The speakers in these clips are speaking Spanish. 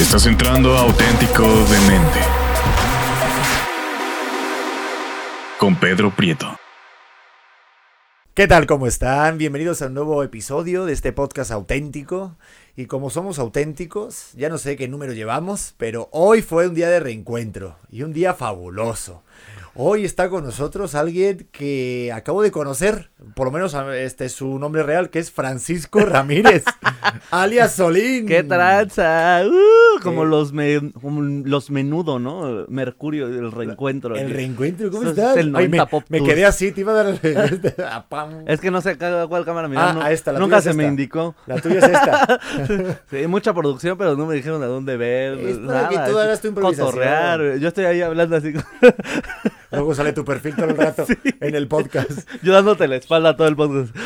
Estás entrando a Auténtico Demente. Con Pedro Prieto. ¿Qué tal? ¿Cómo están? Bienvenidos a un nuevo episodio de este podcast auténtico. Y como somos auténticos, ya no sé qué número llevamos, pero hoy fue un día de reencuentro y un día fabuloso. Hoy está con nosotros alguien que acabo de conocer, por lo menos este es su nombre real, que es Francisco Ramírez, alias Solín. ¡Qué tranza! Uh, como, los me- como los menudo, ¿no? Mercurio, el reencuentro. El reencuentro, ¿cómo Eso es estás? el Ay, me, 90 Pop me quedé así, te iba a dar el- a pam. Es que no sé cuál cámara mirar. Ah, no- a esta, la Nunca tuya se es me esta. indicó. La tuya es esta. Sí, mucha producción, pero no me dijeron a dónde ver. Es para que nada, tú es hagas tu improvisación. Cotorrear. Yo estoy ahí hablando así, Luego sale tu perfil todo el rato en el podcast. yo dándote la espalda a todo el podcast.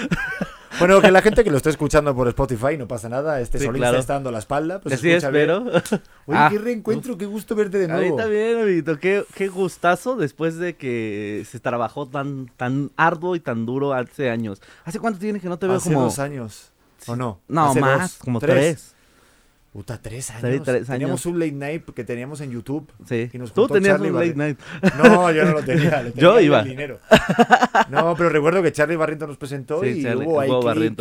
Bueno, que la gente que lo está escuchando por Spotify no pasa nada. Este Sí, Solín claro. está dando la espalda. Pues sí escucha bien. espero. Oye, Ah, qué reencuentro, qué gusto verte de A mí nuevo. también, amiguito. Qué, qué gustazo después de que se trabajó tan, tan arduo y tan duro hace años. ¿Hace cuánto tiene que no te veo Hace como...? dos años. ¿O no? No, Hace más, dos, como tres. Puta, tres años. Tres Teníamos un late night que teníamos en YouTube. Sí. Y nos Tú tenías Charlie un late night. No, yo no lo tenía. lo Yo iba. el dinero. No, pero recuerdo que Charlie Barrientos nos presentó Sí, y Charlie, hubo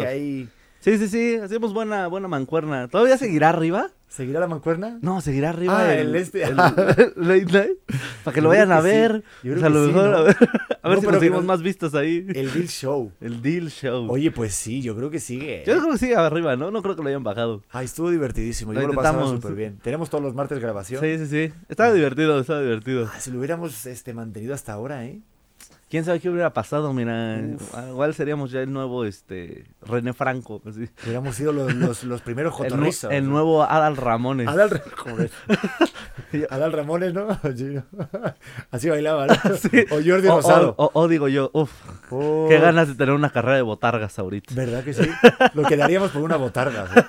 ahí. Sí, sí, sí. Hacemos buena, buena mancuerna. ¿Todavía seguirá arriba? ¿Seguirá la mancuerna? No, seguirá arriba Ah, el, el este. el late night. Para que lo vayan a sí. ver. O sea, que lo sí, mejor ¿no? a ver, a ver No, si conseguimos no- más vistas ahí. El Bill Show. El Deal Show. Oye, pues sí, yo creo que sigue. Yo creo que sigue arriba, ¿no? No creo que lo hayan bajado. Ay, estuvo divertidísimo. Yo Lo lo pasaba súper bien. Tenemos todos los martes grabación. Sí, sí, sí. Estaba divertido, estaba divertido. Ah, si lo hubiéramos este, mantenido hasta ahora, ¿eh? ¿Quién sabe qué hubiera pasado? Mira, Uf. ah, igual seríamos ya el nuevo, este, René Franco. así. Hubiéramos sido los, los, los primeros El, jotorrizos. el nuevo Adal Ramones. Adal, Ramones, ¿no? Sí. Así bailaba, ¿no? O Jordi o, Rosado. o- o digo yo, uf, Oh, qué ganas de tener una carrera de botargas ahorita. ¿Verdad que sí? Lo que daríamos por una botarga. ¿eh?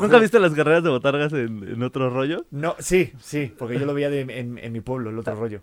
¿Nunca viste las carreras de botargas en, en otro rollo? No, sí, sí, porque yo lo veía de- en, en mi pueblo, el otro rollo.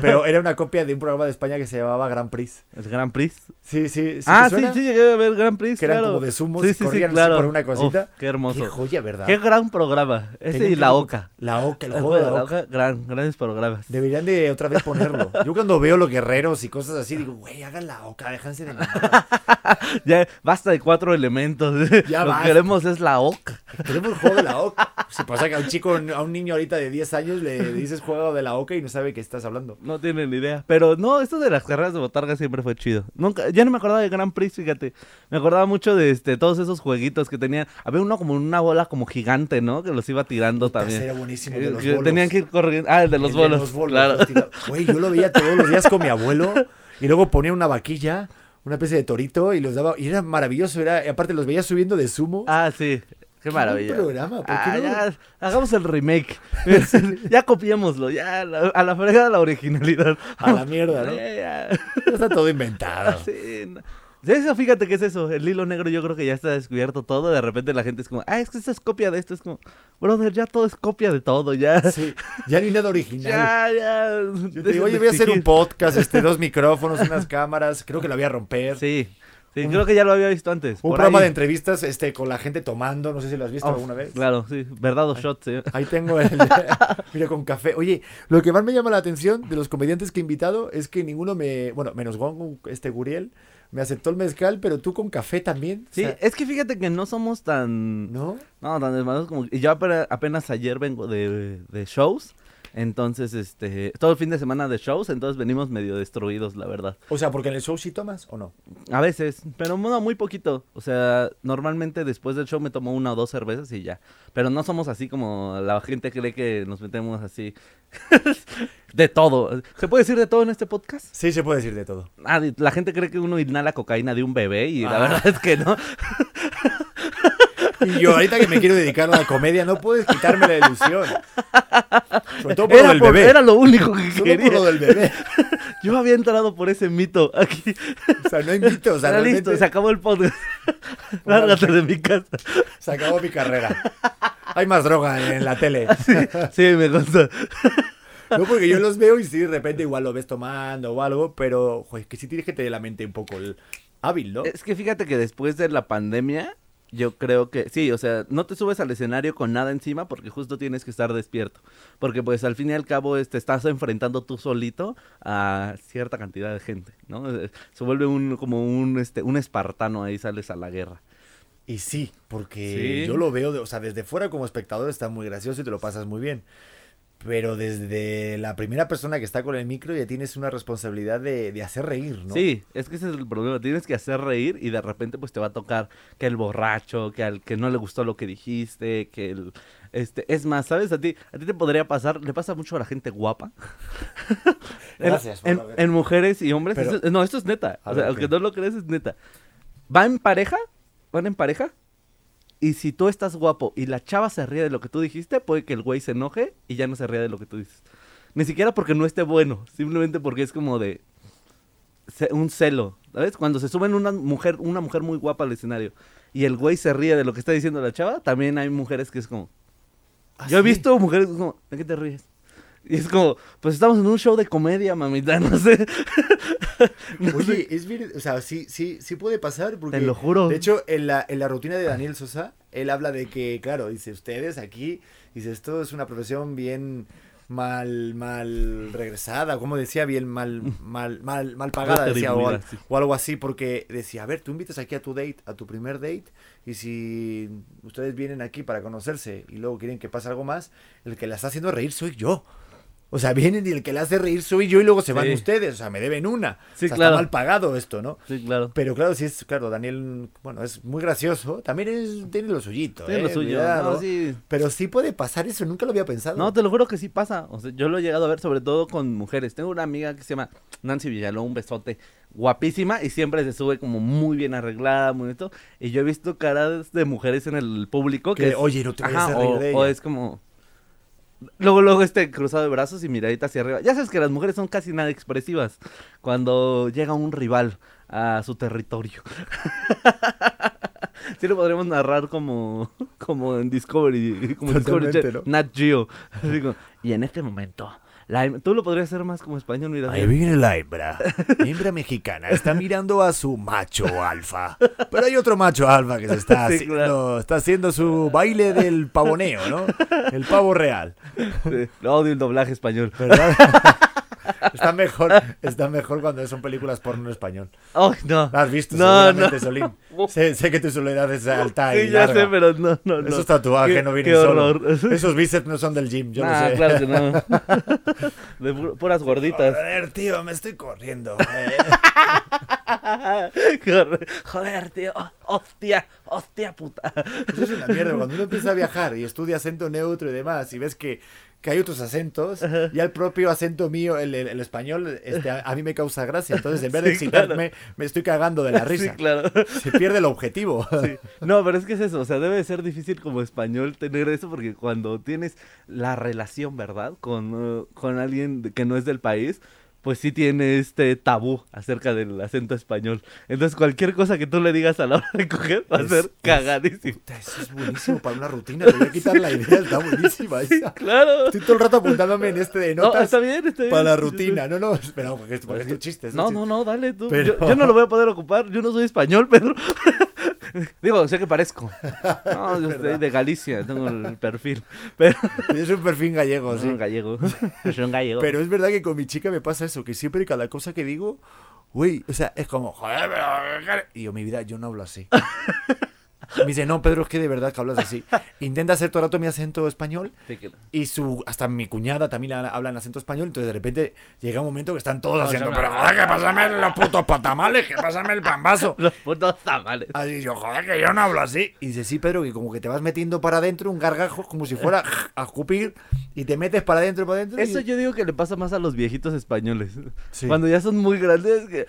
Pero era una copia de un programa de España que se llamaba Grand Prix. ¿El Grand Prix? Sí, sí, sí. ah, sí, sí, llegué a ver Grand Prix, Que eran claro. como de sumos Sí, y sí, sí, corrían claro. por una cosita. Uf, qué hermoso. Qué joya, ¿verdad? Qué gran programa. Ese y La Oca. La Oca, el juego de la Oca. gran, grandes programas. Deberían de otra vez ponerlo. Yo cuando veo los guerreros y cosas así, digo, güey, hagan la Oca, déjense de. Ya, basta de cuatro elementos. Ya Lo basta. que queremos es La Oca. Tenemos el juego de la Oca. Si pasa que a un chico, a un niño ahorita de 10 años le dices juego de la Oca y no sabe qué estás hablando. No tienen ni idea. Pero no, esto de las carreras de botarga siempre fue chido. Nunca, ya no me acordaba de Grand Prix, fíjate. Me acordaba mucho de este, todos esos jueguitos que tenían. Había uno como una bola como gigante, ¿no? Que los iba tirando también. Era buenísimo, de Que- los bolos. tenían que ir corriendo. Ah, el de los El bolos. los bolos, claro. los Güey, yo lo veía todos los días con mi abuelo y luego ponía una vaquilla, una especie de torito y los daba. Y era maravilloso. Era, aparte los veía subiendo de sumo. Ah, sí. Qué maravilla. buen programa, ¿por qué Ah, ya, hagamos el remake. ya copiémoslo. Ya, a la fregada la originalidad. A la mierda, ¿no? Eh, ya. Está todo inventado. Sí, no. Eso, fíjate que es eso. El hilo negro yo creo que ya está descubierto todo. De repente la gente es como, ah, es que esta es copia de esto. Es como, brother, ya todo es copia de todo. Ya, Sí, ya no hay nada original. ya, ya. Yo te digo, oye, voy a hacer un exigir". podcast, este, dos micrófonos, unas cámaras. Creo que la voy a romper. Sí, sí, creo que ya lo había visto antes. Un programa ahí. de entrevistas este, con la gente tomando, no sé si lo has visto Oh, alguna vez. Claro, sí. Verdad o shot, sí. Ahí tengo el. Mira, con café. Oye, lo que más me llama la atención de los comediantes que he invitado es que ninguno me. Bueno, menos Gon, este Guriel, me aceptó el mezcal, pero tú con café también. o Sí, sea, es que fíjate que no somos tan... ¿No? No, tan desmadrosos como... Y yo apenas, apenas ayer vengo de, de shows. Entonces, este... Todo el fin de semana de shows. Entonces venimos medio destruidos, la verdad. O sea, porque en el show sí tomas o no. A veces, pero no, muy poquito. O sea, normalmente después del show me tomo una o dos cervezas y ya. Pero no somos así como la gente cree que nos metemos así. de todo. ¿Se puede decir de todo en este podcast? Sí, se puede decir de todo. Ah, la gente cree que uno inhala cocaína de un bebé y la Ah. verdad es que no. Y yo ahorita que me quiero dedicar a la comedia, no puedes quitarme la ilusión. Sobre todo por lo Era, del por- bebé. era lo único que Solo quería. por lo del bebé. Yo había entrado por ese mito aquí. O sea, no hay mito. O sea, Era realmente listo, se acabó el podcast. Lárgate de mi casa. se acabó mi carrera. Hay más droga en la tele. Sí, me consta. No, porque yo los veo y sí, de repente igual lo ves tomando o algo, pero, joder, que sí tienes que tener la mente un poco el- hábil, ¿no? Es que fíjate que después de la pandemia, yo creo que sí, o sea, no te subes al escenario con nada encima porque justo tienes que estar despierto. Porque pues al fin y al cabo este, estás enfrentando tú solito a cierta cantidad de gente, ¿no? Eh, Se vuelve un como un este un espartano ahí sales a la guerra. Y sí, porque Sí. yo lo veo, de- o sea, desde fuera como espectador está muy gracioso y te lo pasas muy bien. Pero desde la primera persona que está con el micro ya tienes una responsabilidad de, de hacer reír, ¿no? Sí, es que ese es el problema. Tienes que hacer reír y de repente pues te va a tocar que el borracho, que al que no le gustó lo que dijiste, que el este es más, ¿sabes? A ti a ti te podría pasar, le pasa mucho a la gente guapa. En- Gracias por en, haber- en mujeres y hombres, Pero- no, esto es neta. A O ver, sea, aunque ok. no lo crees es neta. Va en pareja, van en pareja. Y si tú estás guapo y la chava se ríe de lo que tú dijiste, puede que el güey se enoje y ya no se ríe de lo que tú dices. Ni siquiera porque no esté bueno, simplemente porque es como de un celo, ¿sabes? Cuando se suben una mujer, una mujer muy guapa al escenario y el güey se ríe de lo que está diciendo la chava, también hay mujeres que es como, ¿Ah, yo he sí? visto mujeres como, ¿de qué te ríes? Y es como, pues estamos en un show de comedia, mamita, no sé. No sé. Oye, es bien, o sea, sí, sí, sí puede pasar porque... Te lo juro. De hecho, en la, en la rutina de Daniel Sosa, él habla de que, claro, dice, ustedes aquí, dice, esto es una profesión bien mal, mal regresada, como decía, bien mal, mal, mal, mal pagada, decía, o, al- o algo así, porque decía, a ver, tú invitas aquí a tu date, a tu primer date, y si ustedes vienen aquí para conocerse y luego quieren que pase algo más, el que la está haciendo reír soy yo. O sea, vienen y el que la hace reír soy yo y luego se van Sí. ustedes, o sea, me deben una. Sí, O sea, claro. Está mal pagado esto, ¿no? Sí, claro. Pero claro, sí es, claro, Daniel, bueno, es muy gracioso. También es- tiene lo suyito, Tiene ¿eh? lo suyo. No, sí. Pero sí puede pasar eso, nunca lo había pensado. No, te lo juro que sí pasa. O sea, yo lo he llegado a ver sobre todo con mujeres. Tengo una amiga que se llama Nancy Villalón, un besote, guapísima y siempre se sube como muy bien arreglada, muy esto. Y yo he visto caras de mujeres en el público que, Que, es- oye, no te vayas Ajá, a reír o, de o ella. es como luego luego este cruzado de brazos y miradita hacia arriba. Ya sabes que las mujeres son casi nada expresivas cuando llega un rival a su territorio. Sí lo podríamos narrar como, como en Discovery, como en Discovery ¿no? Nat Geo. Así como, y en este momento, la tú lo podrías hacer más como español, mira. Ahí viene la hembra. Hembra mexicana. Está mirando a su macho alfa. Pero hay otro macho alfa que se está Sí, haciendo. claro. Está haciendo su baile del pavoneo, ¿no? El pavo real. Sí, odio el doblaje español. ¿Verdad? está mejor, está mejor cuando son películas porno en español. Ay, no. ¿La has visto No, seguramente, no. Solín? Sé, sé que tu soledad es alta y Sí, ya larga. sé, pero no, no, no. Esos tatuajes Qué- no vienen qué solo. horror. Esos bíceps no son del gym, yo Ah, lo sé. claro que no. De pu- puras gorditas. Joder, tío, me estoy corriendo. eh. Joder, Joder, tío. Hostia, hostia puta. Eso es una mierda. Cuando uno empieza a viajar y estudia acento neutro y demás, y ves que, que hay otros acentos, ya el propio acento mío, el, el- el español, este, a, a mí me causa gracia. Entonces, en vez de excitarme, me estoy cagando de la Sí, risa. claro. Se pierde el objetivo. Sí. No, pero es que es eso, o sea, debe de ser difícil como español tener eso porque cuando tienes la relación, ¿verdad? Con, uh, con alguien que no es del país, pues sí tiene este tabú acerca del acento español. Entonces cualquier cosa que tú le digas a la hora de coger va a Es- ser es- cagadísimo. Puta, Eso es buenísimo para una rutina. Te voy a quitar la idea, está buenísima esa. Claro. Estoy todo el rato apuntándome en este de No, notas está bien, está bien. para la rutina. No, no, espera, porque es, porque es un chiste. es un No, chiste. no, no, dale tú. Pero- Yo, yo no lo voy a poder ocupar, yo no soy español, Pedro. Digo, sé que parezco. No, yo estoy de Galicia, tengo el perfil. Pero Es un perfil gallego, soy sí. un gallego. Soy un gallego. Pero es verdad que con mi chica me pasa eso, que siempre cada cosa que digo, güey, o sea, es como, joder, pero... Y yo, mi vida, yo no hablo así. Me dice, no, Pedro, es que de verdad que hablas así. Intenta hacer todo el rato mi acento español y su hasta mi cuñada también la- habla en acento español, entonces de repente llega un momento que están todos haciendo, pero joder, que pásame los putos patamales, que pásame el pambazo. Los putos tamales. Así yo, joder, que yo no hablo así. Y dice, sí, Pedro, que como que te vas metiendo para adentro un gargajo como si fuera a escupir y te metes para adentro, para adentro. y- Eso yo digo que le pasa más a los viejitos españoles. Sí. Cuando ya son muy grandes, que...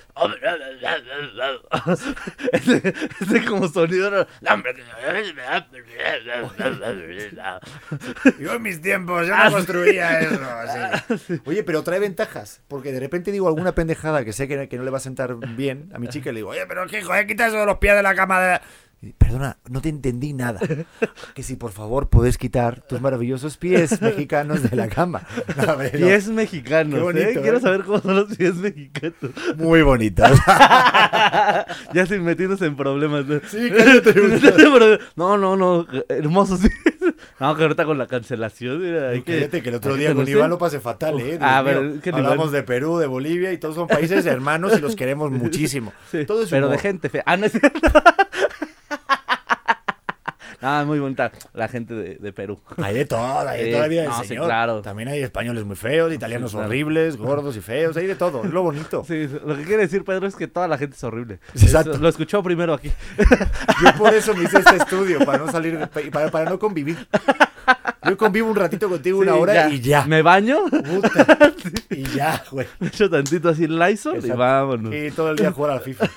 ese, ese como sonido... Yo en mis tiempos, yo no construía eso. así. Oye, pero trae ventajas. Porque de repente digo alguna pendejada que sé que, que no le va a sentar bien a mi chica y le digo, oye, pero qué joder, quita eso de los pies de la cama. de-". Y, Perdona, no te entendí nada. Que si por favor puedes quitar tus maravillosos pies mexicanos de la cama. No, hombre, no. Pies mexicanos, Qué bonito, ¿eh? Quiero ¿eh? saber cómo son los pies mexicanos. Muy bonitas. ya sin metiéndose en problemas. ¿no? Sí, cállate, no, no, no, hermosos. no, que ahorita con la cancelación. mira, hay que, Fíjate que el otro día con. Iván lo pasé fatal, ¿eh? Ah, pero que Hablamos de Perú, de Bolivia y todos son países hermanos y los queremos muchísimo. Sí, Todo es pero de gente fea. Ah, no es cierto. Ah, muy bonita la gente de, de Perú. Hay de todo, hay de la vida del no, sí, claro. También hay españoles muy feos, italianos claro. horribles, gordos y feos, hay de todo, es lo bonito. Sí, lo que quiere decir Pedro es que toda la gente es horrible. Exacto. Eso- lo escuchó primero aquí. Yo por eso me hice este estudio, para no salir, de- para, para no convivir. Yo convivo un ratito contigo, una hora y ya. Me baño, Puta. Y ya, güey. me echo tantito así el Lysol y Exacto. vámonos. Y todo el día jugar al FIFA.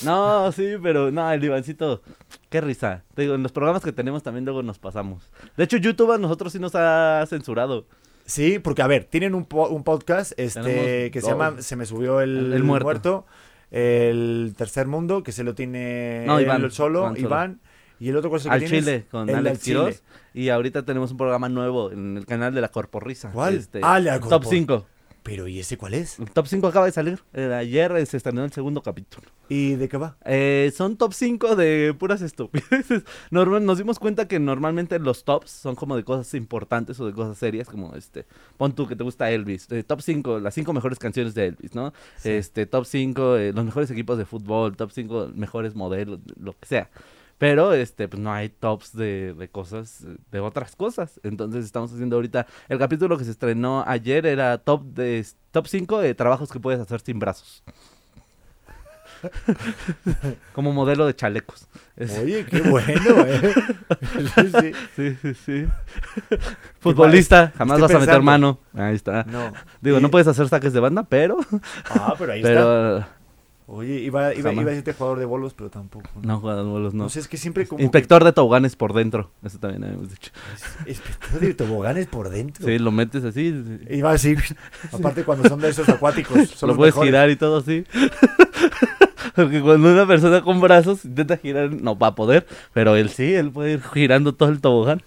No, sí, pero no, el Ivancito, qué risa. Te digo, en los programas que tenemos también luego nos pasamos. De hecho, YouTube a nosotros sí nos ha censurado. Sí, porque a ver, tienen un, po- un podcast este, Tenemos que se dos. llama Se me subió el, El- el muerto. El tercer mundo, que se lo tiene No, él Iván, solo, Iván Iván. solo. Y el otro cosa que Al tienes, Chile con el Alex al Chile. Quiroz. Y ahorita tenemos un programa nuevo en el canal de la Corporrisa. ¿Cuál? Este, Ah, la Top Corpor- 5. Pero ¿y ese cuál es? El Top 5 acaba de salir. Eh, ayer eh, se estrenó el segundo capítulo. ¿Y de qué va? Eh, son top 5 de puras estupideces. Normal, nos dimos cuenta que normalmente los tops son como de cosas importantes o de cosas serias, como este, pon tú que te gusta Elvis, eh, top 5, las 5 mejores canciones de Elvis, ¿no? Sí. Este, top 5, los mejores equipos de fútbol, top 5 mejores modelos, lo que sea. Pero este, pues no hay tops de, de cosas, de otras cosas. Entonces estamos haciendo ahorita, el capítulo que se estrenó ayer era top de top 5 de trabajos que puedes hacer sin brazos. Como modelo de chalecos. Oye, qué bueno, ¿eh? Sí, sí. Sí. Futbolista, jamás Estoy vas a meter mano. Ahí está. No. Digo, no puedes hacer saques de banda, pero. Ah, pero ahí está. Oye, iba, iba, iba a decirte jugador de bolos, pero tampoco. No, juega bolos, no. No sé, es que siempre como... Inspector de toboganes por dentro. Eso también habíamos dicho. que- Inspector de toboganes por dentro. Sí, lo metes así. sí. Iba a decir, aparte cuando son de esos acuáticos, son lo puedes mejores. girar y todo así. Porque cuando una persona con brazos intenta girar, no va a poder. Pero él sí, él puede ir girando todo el tobogán.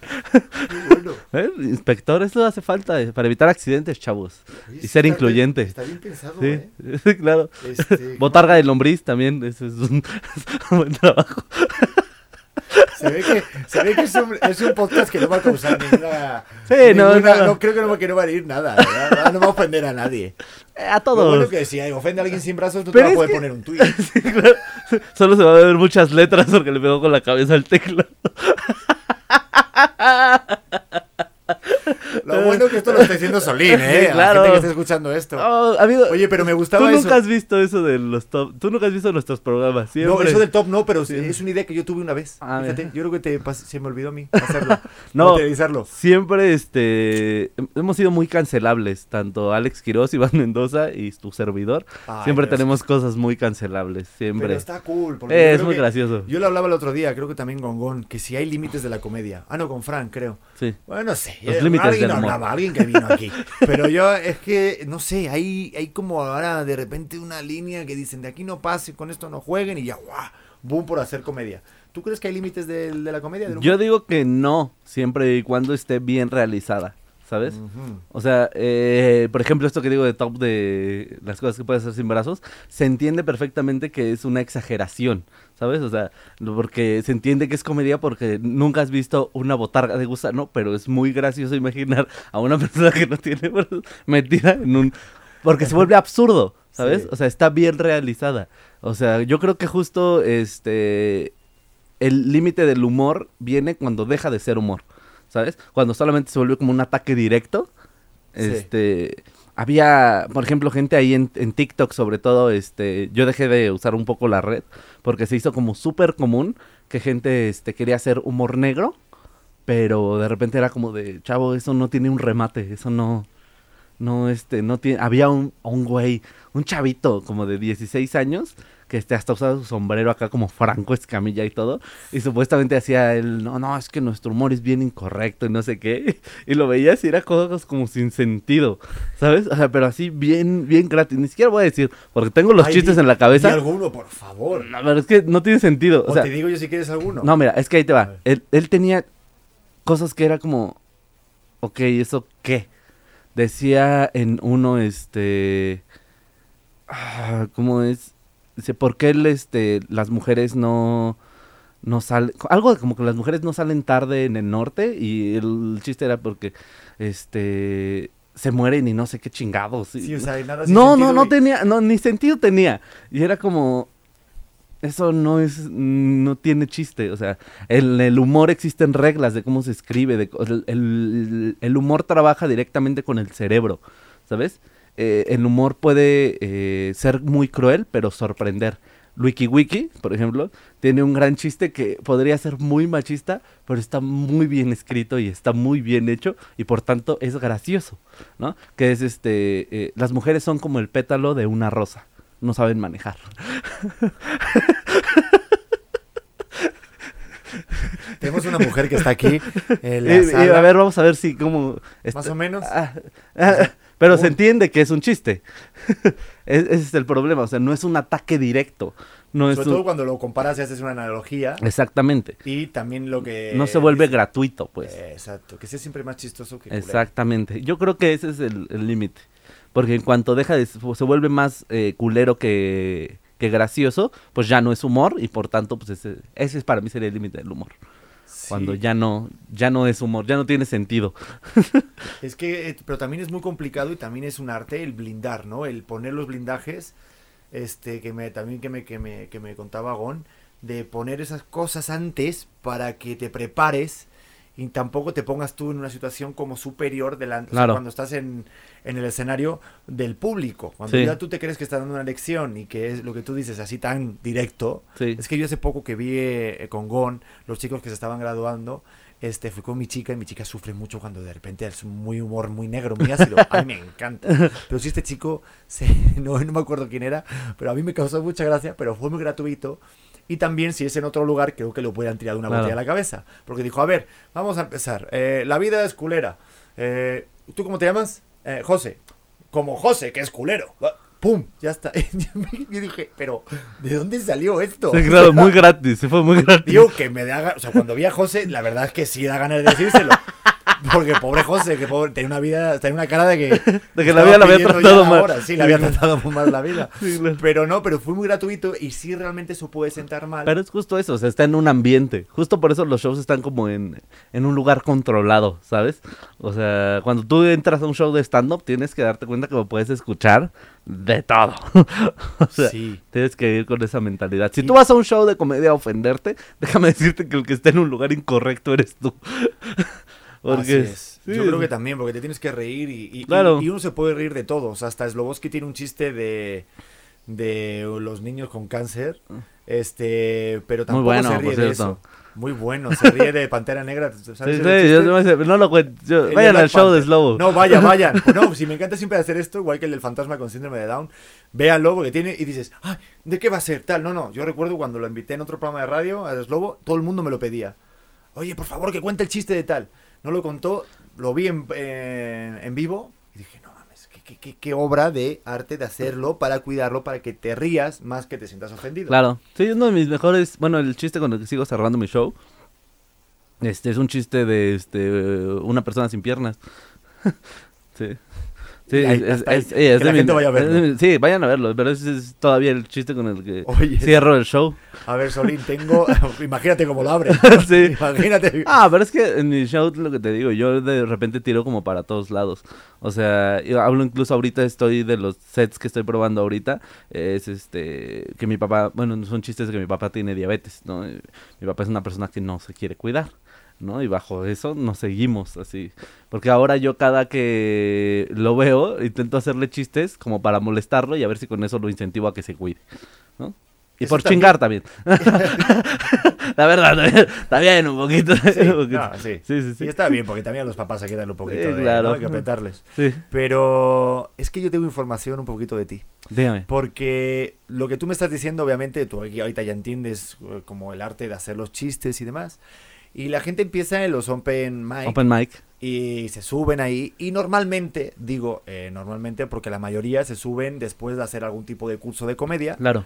Bueno. ¿Eh? Inspector, eso hace falta eh, para evitar accidentes, chavos. Oye, Y ser incluyente. bien- Está bien pensado, Sí, ¿eh? claro. Este, Botarga de lombriz también, ese es un, un buen trabajo. se ve que, se ve que es, un, es un podcast que no va a causar ninguna... Sí, no, ninguna- no. no, creo que no, va- que no va a ir nada, ¿verdad? No va a ofender a nadie. A Lo todos. bueno que si ofende a alguien sin brazos, no te Pero va a poder que- poner un tuit. Sí, claro. Solo se va a ver muchas letras porque le pegó con la cabeza al teclado. Lo bueno que esto lo está diciendo Solín, ¿eh? Sí, A claro. La gente que está escuchando esto. Oh, amigo, Oye, pero me tú gustaba nunca eso. has visto eso de los top. Tú nunca has visto nuestros programas. Siempre. No, eso del top no, pero Sí. es una idea que yo tuve una vez. Ah, Fíjate, yo creo que te se me olvidó a mí hacerlo. No. materializarlo. Siempre, este, hem- hemos sido muy cancelables, tanto Alex Quiroz, Iván Mendoza y tu servidor. Ay, siempre tenemos cosas muy cancelables, siempre. Pero está cool. porque Eh, es muy gracioso. Yo lo hablaba el otro día, creo que también con Gon, que si hay límites de la comedia. Ah, no, con Frank, creo. Sí. Bueno, no sé. Los eh, límites alguien del hablaba, alguien que vino aquí. Pero yo, es que, no sé, hay, hay como ahora de repente una línea que dicen de aquí no pase, con esto no jueguen y ya, guau, boom por hacer comedia. ¿Tú crees que hay límites de, de la comedia? humor? Yo digo que no, siempre y cuando esté bien realizada, ¿sabes? Ujú. O sea, eh, por ejemplo, esto que digo de top de las cosas que puedes hacer sin brazos, se entiende perfectamente que es una exageración, ¿sabes? O sea, porque se entiende que es comedia porque nunca has visto una botarga de gusano, pero es muy gracioso imaginar a una persona que no tiene metida en un... Porque se vuelve absurdo, ¿sabes? Sí. O sea, está bien realizada. O sea, yo creo que justo este... El límite del humor viene cuando deja de ser humor. ¿sabes? Cuando solamente se vuelve como un ataque directo. Sí. Había, por ejemplo, gente ahí en, en TikTok, sobre todo, este, yo dejé de usar un poco la red porque se hizo como súper común que gente, este, quería hacer humor negro, pero de repente era como de, chavo, eso no tiene un remate, eso no, no, este, no tiene, había un, un güey, un chavito como de 16 años que este, hasta usaba su sombrero acá como Franco Escamilla y todo. Y supuestamente hacía él, no, no, es que nuestro humor es bien incorrecto y no sé qué. Y lo veías y era cosas como sin sentido, ¿sabes? O sea, pero así bien, bien gratis. Ni siquiera voy a decir, porque tengo los Ay, chistes di- en la di cabeza. alguno, por favor. No, pero es que no tiene sentido. O, O sea, te digo yo si quieres alguno. no, mira, es que ahí te va. Él, él tenía cosas que era como, ok, ¿eso qué? Decía en uno, este, ah, ¿cómo es? Dice, ¿por qué el, este, las mujeres no, no salen? Algo como que las mujeres no salen tarde en el norte y el chiste era porque, este, se mueren y no sé qué chingados. Sí, o sea, hay nada sin No, sentido no, no tenía, no, ni sentido tenía. Y era como, eso no es, no tiene chiste. O sea, en el humor existen reglas de cómo se escribe. De, el, el- el humor trabaja directamente con el cerebro, ¿sabes? Eh, el humor puede eh, ser muy cruel, pero sorprender. Wiki Wiki, por ejemplo, tiene un gran chiste que podría ser muy machista, pero está muy bien escrito y está muy bien hecho y por tanto es gracioso, ¿no? Que es este, eh, las mujeres son como el pétalo de una rosa, no saben manejar. Tenemos una mujer que está aquí en la sala. a ver, vamos a ver si como... Más o menos. Ah, ah, pero se entiende que es un chiste. Es- ese es el problema, o sea, no es un ataque directo. No es Sobre un- todo cuando lo comparas y haces una analogía. Exactamente. Y también lo que... No se vuelve gratuito, pues. Exacto, que sea siempre más chistoso que culero. Exactamente. Yo creo que ese es el límite. Porque en cuanto deja de, se vuelve más eh, culero que, que gracioso, pues ya no es humor y por tanto, pues ese, ese es para mí sería el límite del humor. Sí. Cuando ya no, ya no es humor, ya no tiene sentido. Es que, eh, pero también es muy complicado y también es un arte el blindar, ¿no? El poner los blindajes, este, que me, también que me, que me, que me contaba Gon, de poner esas cosas antes para que te prepares y tampoco te pongas tú en una situación como superior delante, o sea, Claro. cuando estás en, en el escenario del público. Cuando Sí. ya tú te crees que estás dando una lección y que es lo que tú dices así tan directo, Sí. es que yo hace poco que vi eh, con Gon, los chicos que se estaban graduando, este, fui con mi chica y mi chica sufre mucho cuando de repente es muy humor muy negro, muy ácido. A mí me encanta. Pero si este chico, se, no, no me acuerdo quién era, pero a mí me causó mucha gracia, pero fue muy gratuito. Y también si es en otro lugar, creo que lo hubieran tirado una Claro. botella a la cabeza. Porque dijo, a ver, vamos a empezar. Eh, la vida es culera. Eh, ¿Tú cómo te llamas? Eh, José. Como José, que es culero. ¡Pum! Ya está. Yo dije, pero ¿de dónde salió esto? Sí, claro, muy gratis, sí, fue muy gratis. Digo que me da o sea, cuando vi a José, la verdad es que sí da ganas de decírselo. Porque pobre José, que pobre, tenía una vida, tenía una cara de que. De que la vida la había tratado mal. ahora. Sí, la había tratado muy mal la vida. Sí, claro. Pero no, pero fue muy gratuito y sí realmente eso puede sentar mal. Pero es justo eso, o sea, está en un ambiente. Justo por eso los shows están como en, en un lugar controlado, ¿sabes? O sea, cuando tú entras a un show de stand-up, tienes que darte cuenta que lo puedes escuchar de todo. o sea, sí. tienes que ir con esa mentalidad. Si tú vas a un show de comedia a ofenderte, déjame decirte que el que está en un lugar incorrecto eres tú. Así es. sí, Yo creo que también, porque te tienes que reír y, y- y- Claro. y uno se puede reír de todo. O sea, hasta Sloboski tiene un chiste de, de los niños con cáncer. Este, pero tampoco bueno, se por ríe de eso. Muy bueno, se ríe de Pantera Negra. No, lo cuento. vayan al show de. Slobo. No, vaya, vayan. No, si me encanta siempre hacer esto, igual que el del fantasma con síndrome de Down. Véanlo porque tiene y dices, "Ay, ¿de qué va a ser tal? No, no, yo recuerdo cuando lo invité en otro programa de radio a Slobo, todo el mundo me lo pedía. Oye, por favor, que cuente el chiste de tal. No lo contó, lo vi en, en- en vivo y dije, no mames, qué, qué- qué- qué obra de arte de hacerlo para cuidarlo, para que te rías más que te sientas ofendido. Claro. Sí, uno de mis mejores, bueno, el chiste con el que sigo cerrando mi show. Este es un chiste de este una persona sin piernas. sí. Sí, Y ahí- es, es- hasta ahí, es- sí, es que de la mi- gente vaya a verlo. sí, vayan a verlo, pero ese es todavía el chiste con el que Oye, cierro el show. a ver, Solín, tengo. imagínate cómo lo abres. Sí. Imagínate. Ah, pero es que en mi show, lo que te digo, yo de repente tiro como para todos lados. O sea, yo hablo incluso ahorita, estoy de los sets que estoy probando ahorita. Es este, que mi papá, bueno, son chistes de que mi papá tiene diabetes, ¿no? Mi papá es una persona que no se quiere cuidar, ¿no? Y bajo eso nos seguimos así. Porque ahora yo cada que lo veo, intento hacerle chistes como para molestarlo y a ver si con eso lo incentivo a que se cuide, ¿no? Y Eso por también- chingar también. La verdad, está bien un poquito. Sí, un poquito. no, sí. sí. Y está bien, porque también a los papás hay que darle un poquito de... claro. ¿no? Hay que apretarles. Sí, Pero es que yo tengo información un poquito de ti. dígame. Porque lo que tú me estás diciendo, obviamente, tú ahorita ya entiendes eh, como el arte de hacer los chistes y demás. Y la gente empieza en los open mic Open mic. y se suben ahí. Y normalmente, digo eh, normalmente porque la mayoría se suben después de hacer algún tipo de curso de comedia. Claro.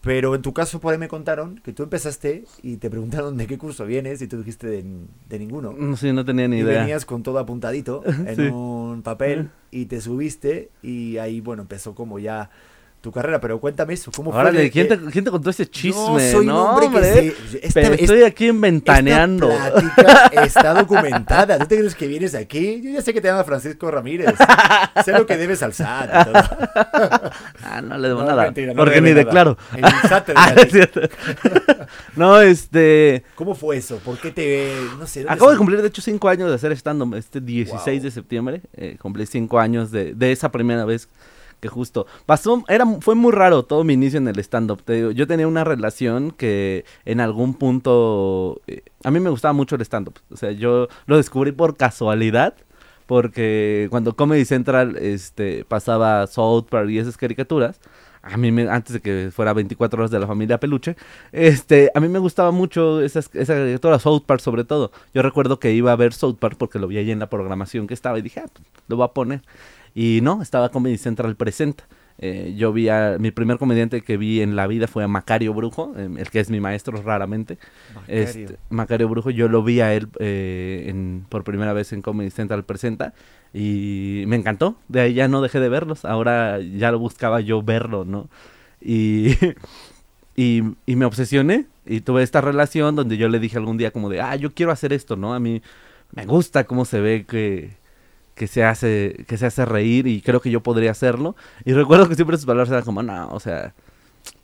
Pero en tu caso, por ahí me contaron que tú empezaste y te preguntaron de qué curso vienes y tú dijiste de, de ninguno. No, sí, no tenía ni Y idea. venías con todo apuntadito en Sí. un papel y te subiste y ahí, bueno, empezó como ya tu carrera. Pero cuéntame eso, ¿cómo fue? Órale, de ¿quién te, quién te contó ese chisme? No, soy un hombre hombre, que se... esta- Pero esta- estoy aquí inventaneando. Esta plática está documentada. ¿Tú te crees que vienes aquí? Yo ya sé que te llama Francisco Ramírez. sé lo que debes al SAT. Ah, no le debo No, nada. mentira, no porque ni nada. declaro. El SAT Ah, no, este. ¿Cómo fue eso? ¿Por qué te... No sé. ¿dónde Acabo de cumplir, de hecho, cinco años de hacer stand-up. Este 16 Wow. de septiembre. eh, cumplí cinco años de, de esa primera vez que justo pasó. Era, fue muy raro todo mi inicio en el stand-up. Te digo, yo tenía una relación que en algún punto. eh, a mí me gustaba mucho el stand-up. O sea, yo lo descubrí por casualidad. Porque cuando Comedy Central este, pasaba South Park y esas caricaturas, a mí me, antes de que fuera 24 horas de la familia Peluche, este, a mí me gustaba mucho esa caricatura, South Park sobre todo. Yo recuerdo que iba a ver South Park porque lo vi ahí en la programación que estaba y dije, ah, pues, lo voy a poner. Y no, estaba Comedy Central presenta. Eh, yo vi a, mi primer comediante que vi en la vida fue a Macario Brujo, eh, el que es mi maestro raramente. Macario. Este, Macario Brujo, yo lo vi a él eh, en- por primera vez en Comedy Central Presenta y me encantó. De ahí ya no dejé de verlos, ahora ya lo buscaba yo verlo, ¿no? Y, y, y me obsesioné y tuve esta relación donde yo le dije algún día como de, ah, yo quiero hacer esto, ¿no? A mí me gusta cómo se ve que, que se hace que se hace reír y creo que yo podría hacerlo. Y recuerdo que siempre sus palabras eran como, no, o sea,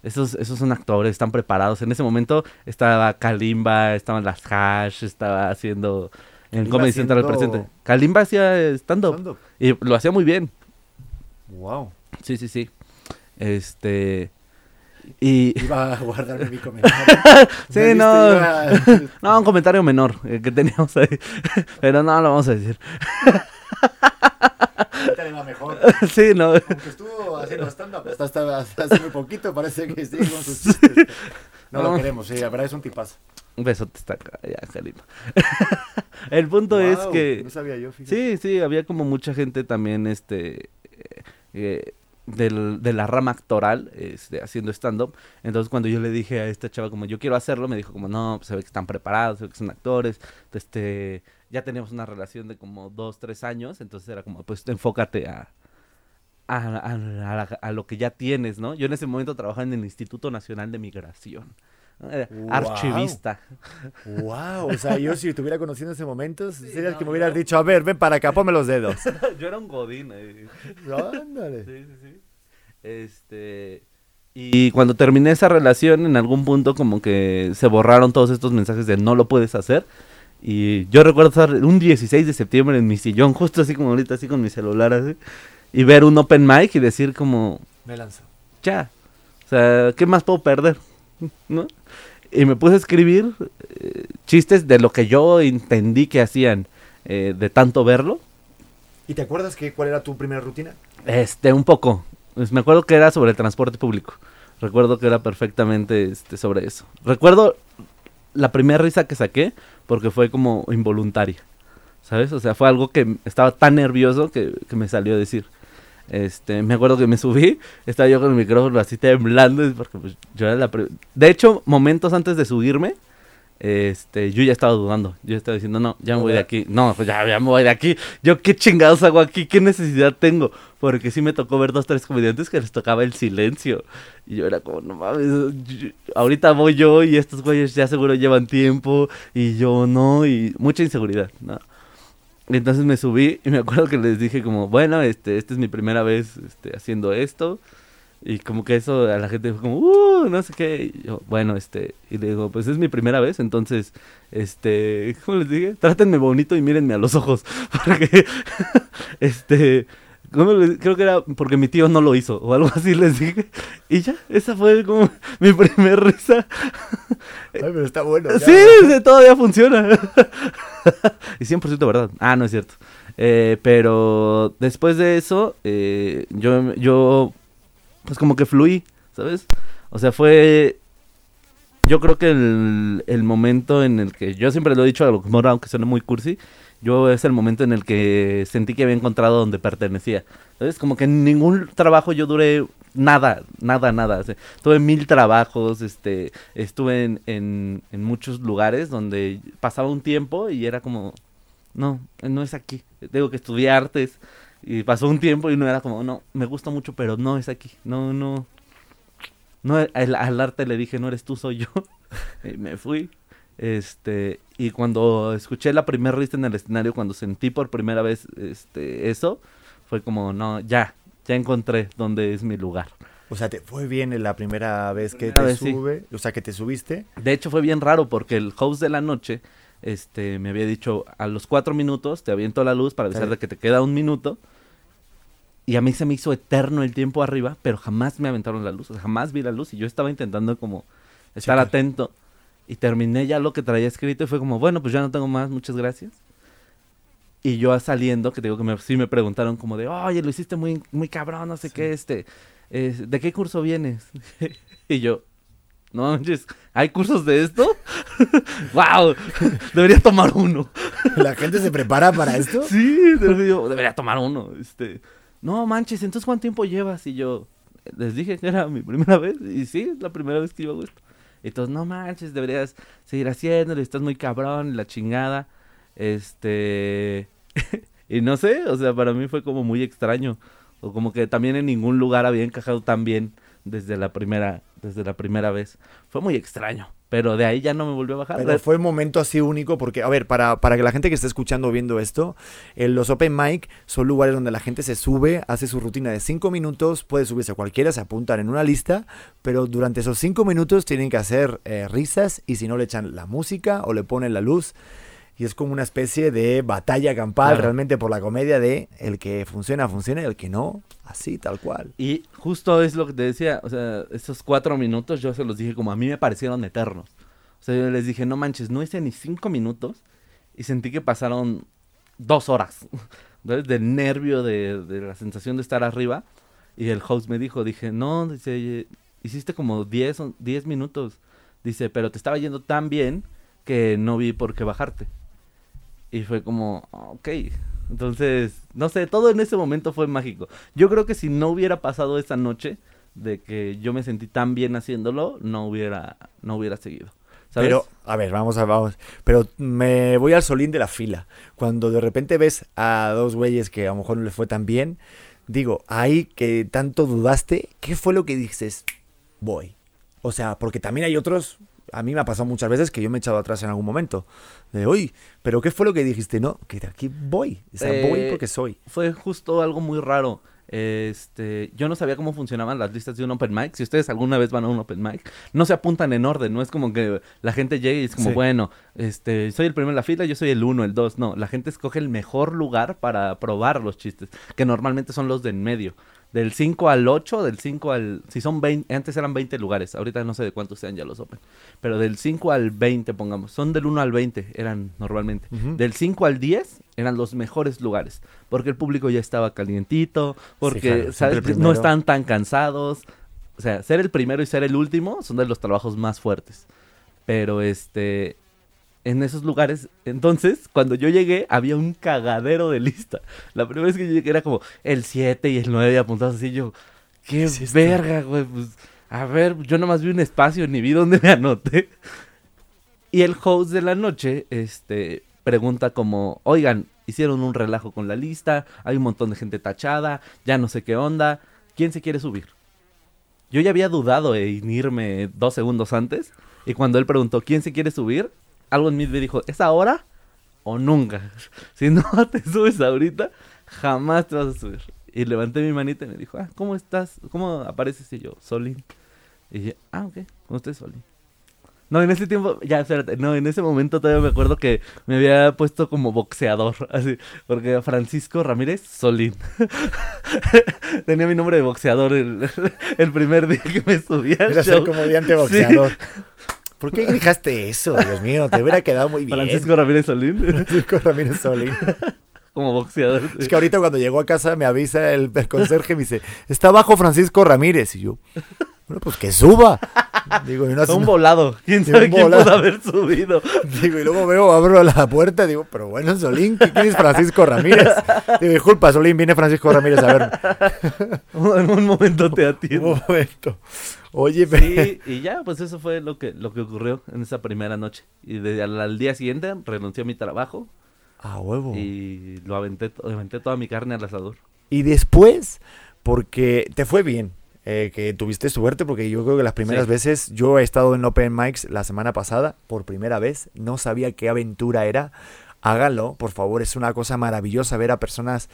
esos, esos son actores, están preparados. En ese momento estaba Kalimba, estaban las Hash, estaba haciendo en Comedy Central haciendo- presente. Kalimba hacía stand-up y lo hacía muy bien. Wow. Sí, sí, sí. Este. Y. Iba a guardarme mi comentario. Sí, no. Iba- No, un comentario menor eh, que teníamos ahí. Pero no lo vamos a decir. Ahorita le va mejor. Sí, no. Aunque estuvo haciendo stand-up hasta, hasta, hasta hace muy poquito, parece que sigue con sus chistes. No, lo queremos, sí, la verdad es un tipazo. Un besote está acá, ya, Jalito. El punto es que. No sabía yo, fíjate. Sí, sí, había como mucha gente también, este, eh, eh, del- de la rama actoral, este, haciendo stand-up. Entonces cuando yo le dije a esta chava como yo quiero hacerlo, me dijo como no, pues, se ve que están preparados, se ve que son actores, este, ya tenemos una relación de como dos, tres años, entonces era como pues enfócate a, a, a- a lo que ya tienes, ¿no? Yo en ese momento trabajaba en el Instituto Nacional de Migración. Guau. Archivista. Wow, o sea, yo si conocido en ese momento, serías no, que me hubieras dicho, a ver, ven para acá, ponme los dedos. yo era un godín. eh. Ándale. Sí, sí, sí. Este. Y cuando terminé esa relación, en algún punto, como que se borraron todos estos mensajes de no lo puedes hacer. Y yo recuerdo estar un 16 de septiembre en mi sillón, justo así como ahorita, así con mi celular, así. Y ver un open mic y decir, como, Me lanzo. ya. O sea, ¿qué más puedo perder? ¿No? Y me puse a escribir eh, chistes de lo que yo entendí que hacían eh, de tanto verlo. ¿Y te acuerdas que cuál era tu primera rutina? Este, un poco. Pues me acuerdo que era sobre el transporte público. Recuerdo que era perfectamente este, sobre eso. Recuerdo la primera risa que saqué porque fue como involuntaria. ¿Sabes? O sea, fue algo que estaba tan nervioso que, que me salió a decir. Este, me acuerdo que me subí, estaba yo con el micrófono así temblando, porque pues, yo era la De hecho, momentos antes de subirme, este, yo ya estaba dudando. Yo estaba diciendo, no, ya me voy de aquí. No, pues ya, ya me voy de aquí. Yo qué chingados hago aquí, qué necesidad tengo. Porque sí me tocó ver dos, tres comediantes que les tocaba el silencio. Y yo era como, no mames, yo- ahorita voy yo y estos güeyes ya seguro llevan tiempo y yo no, y mucha inseguridad, ¿no? Entonces me subí y me acuerdo que les dije como, bueno, este, esta es mi primera vez este, haciendo esto. Y como que eso a la gente fue como, uh, no sé qué. Y yo, bueno, este, y le digo, pues es mi primera vez, entonces, este, ¿cómo les dije? Trátenme bonito y mírenme a los ojos. Porque, este, ¿cómo le- creo que era porque mi tío no lo hizo o algo así les dije. Y ya, esa fue como mi primer risa. Ay, pero está bueno. ya. Sí, todavía funciona. y 100% verdad. Ah, no es cierto. Eh, pero después de eso, eh, yo, yo, pues como que fluí, ¿sabes? O sea, fue... Yo creo que el, el momento en el que, yo siempre lo he dicho a lo mejor aunque suene muy cursi, yo es el momento en el que sentí que había encontrado donde pertenecía. ¿Sabes? Como que en ningún trabajo yo duré nada, nada, nada. O sea, tuve mil trabajos, este, estuve en, en, en muchos lugares donde pasaba un tiempo y era como, no, no es aquí. Tengo que estudiar artes. Y pasó un tiempo y no era como, no, me gusta mucho, pero no es aquí. No, no. No, al, al arte le dije, no eres tú, soy yo. y me fui. Este, y cuando escuché la primera risa en el escenario, cuando sentí por primera vez este, eso, fue como, no, ya, ya encontré dónde es mi lugar. O sea, te fue bien en la primera vez que Primera te vez, sí. sube, o sea, que te subiste. De hecho, fue bien raro porque el host de la noche este, me había dicho, a los cuatro minutos te aviento la luz para avisar de que te queda un minuto. Y a mí se me hizo eterno el tiempo arriba, pero jamás me aventaron la luz, o sea, jamás vi la luz y yo estaba intentando como estar atento. Y terminé ya lo que traía escrito y fue como, bueno, pues ya no tengo más, muchas gracias. Y yo saliendo, que te digo que me, sí me preguntaron como de, oye, lo hiciste muy, muy cabrón, no sé qué, este, eh, ¿de qué curso vienes? y yo, no manches, ¿hay cursos de esto? ¡Wow! Debería tomar uno. ¿La gente se prepara para esto? Sí, debería, debería tomar uno. Este, no manches, entonces ¿cuánto tiempo llevas? Y yo les dije que era mi primera vez. Y sí, es la primera vez que iba a esto. Entonces, no manches, deberías seguir haciéndolo, estás muy cabrón, y la chingada. Este. y no sé, o sea, para mí fue como muy extraño. O como que también en ningún lugar había encajado tan bien desde la primera, desde la primera vez. Fue muy extraño. Pero de ahí ya no me volvió a bajar. Pero fue un momento así único porque, a ver, para, para que la gente que esté escuchando o viendo esto, eh, los open mic son lugares donde la gente se sube, hace su rutina de cinco minutos, puede subirse a cualquiera, se apuntan en una lista, pero durante esos cinco minutos tienen que hacer eh, risas y si no le echan la música o le ponen la luz. Y es como una especie de batalla campal Claro. realmente por la comedia de el que funciona, funciona y el que no, así, tal cual. Y justo es lo que te decía, o sea, esos cuatro minutos yo se los dije como a mí me parecieron eternos. O sea, yo les dije, no manches, no hice ni cinco minutos y sentí que pasaron dos horas. ¿Sabes? Del nervio, de, de la sensación de estar arriba. Y el host me dijo, dije, no, dice, hiciste como 10 o- 10 minutos. Dice, pero te estaba yendo tan bien que no vi por qué bajarte. Y fue como, "Ah, ok. Entonces, no sé, todo en ese momento fue mágico. Yo creo que si no hubiera pasado esa noche de que yo me sentí tan bien haciéndolo, no hubiera, no hubiera seguido. ¿Sabes? Pero, a ver, vamos a vamos. Pero me voy al solín de la fila. Cuando de repente ves a dos güeyes que a lo mejor no les fue tan bien, digo, ahí que tanto dudaste, ¿qué fue lo que dices? Voy. O sea, porque también hay otros, a mí me ha pasado muchas veces que yo me he echado atrás en algún momento. De, uy, pero ¿qué fue lo que dijiste? No, que de aquí voy. O sea, voy Eh, porque soy. fue justo algo muy raro. Este, yo no sabía cómo funcionaban las listas de un open mic. Si ustedes alguna vez van a un open mic, no se apuntan en orden, no es como que la gente llegue y es como, Sí. bueno, este, soy el primero en la fila, yo soy el uno, el dos. No, la gente escoge el mejor lugar para probar los chistes, que normalmente son los de en medio. Del 5 al 8, del 5 al... Si son 20, antes eran 20 lugares, ahorita no sé de cuántos sean ya los open. Pero del 5 al 20, pongamos, son del 1 al 20, eran normalmente. Del 5 al 10 eran los mejores lugares, porque el público ya estaba calientito, porque no están tan cansados. O sea, ser el primero y ser el último son de los trabajos más fuertes. Pero este en esos lugares, entonces, cuando yo llegué, había un cagadero de lista. La primera vez que yo llegué era como el 7 y el 9 apuntados así, yo, qué es verga, güey, pues, a ver, yo nomás vi un espacio, ni vi dónde me anoté. Y el host de la noche, este, pregunta como, oigan, hicieron un relajo con la lista, hay un montón de gente tachada, ya no sé qué onda, ¿quién se quiere subir? Yo ya había dudado en irme dos segundos antes, y cuando él preguntó, ¿quién se quiere subir? Algo en mí me dijo, ¿es ahora o nunca? Si no te subes ahorita, jamás te vas a subir. Y levanté mi manita y me dijo, ah, ¿cómo estás? ¿Cómo apareces? Y yo, Solín. Y dije, ah, ok, con usted Solín. No, en ese tiempo, ya, espérate, no, en ese momento todavía me acuerdo que me había puesto como boxeador, así, porque Francisco Ramírez Solín. Tenía mi nombre de boxeador el, el primer día que me subí al Era ser comediante boxeador. ¿Por qué dejaste eso? Dios mío, te hubiera quedado muy bien. Francisco Ramírez Solín, Francisco Ramírez Solín. como boxeador. Es que ahorita cuando llegó a casa me avisa el, el conserje y me dice, está abajo Francisco Ramírez. Y yo, bueno, pues que suba. Digo, y no, Fue un volado. ¿Quién sabe un quién volado. pudo haber subido? Digo, y luego veo, abro la puerta, digo, pero bueno, Solín, ¿qué- ¿quién es Francisco Ramírez? Digo, disculpa, Solín, viene Francisco Ramírez a verme. en un momento te Un atiendo. momento. Oye, pero... Sí, y ya, pues eso fue lo que, lo que ocurrió en esa primera noche. Y de, al, al día siguiente renuncié a mi trabajo A huevo. y lo aventé, aventé toda mi carne al asador. Y después, porque te fue bien, eh, que tuviste suerte, porque yo creo que las primeras Sí. veces, yo he estado en Open Mics la semana pasada, por primera vez, no sabía qué aventura era. Háganlo, por favor, es una cosa maravillosa ver a personas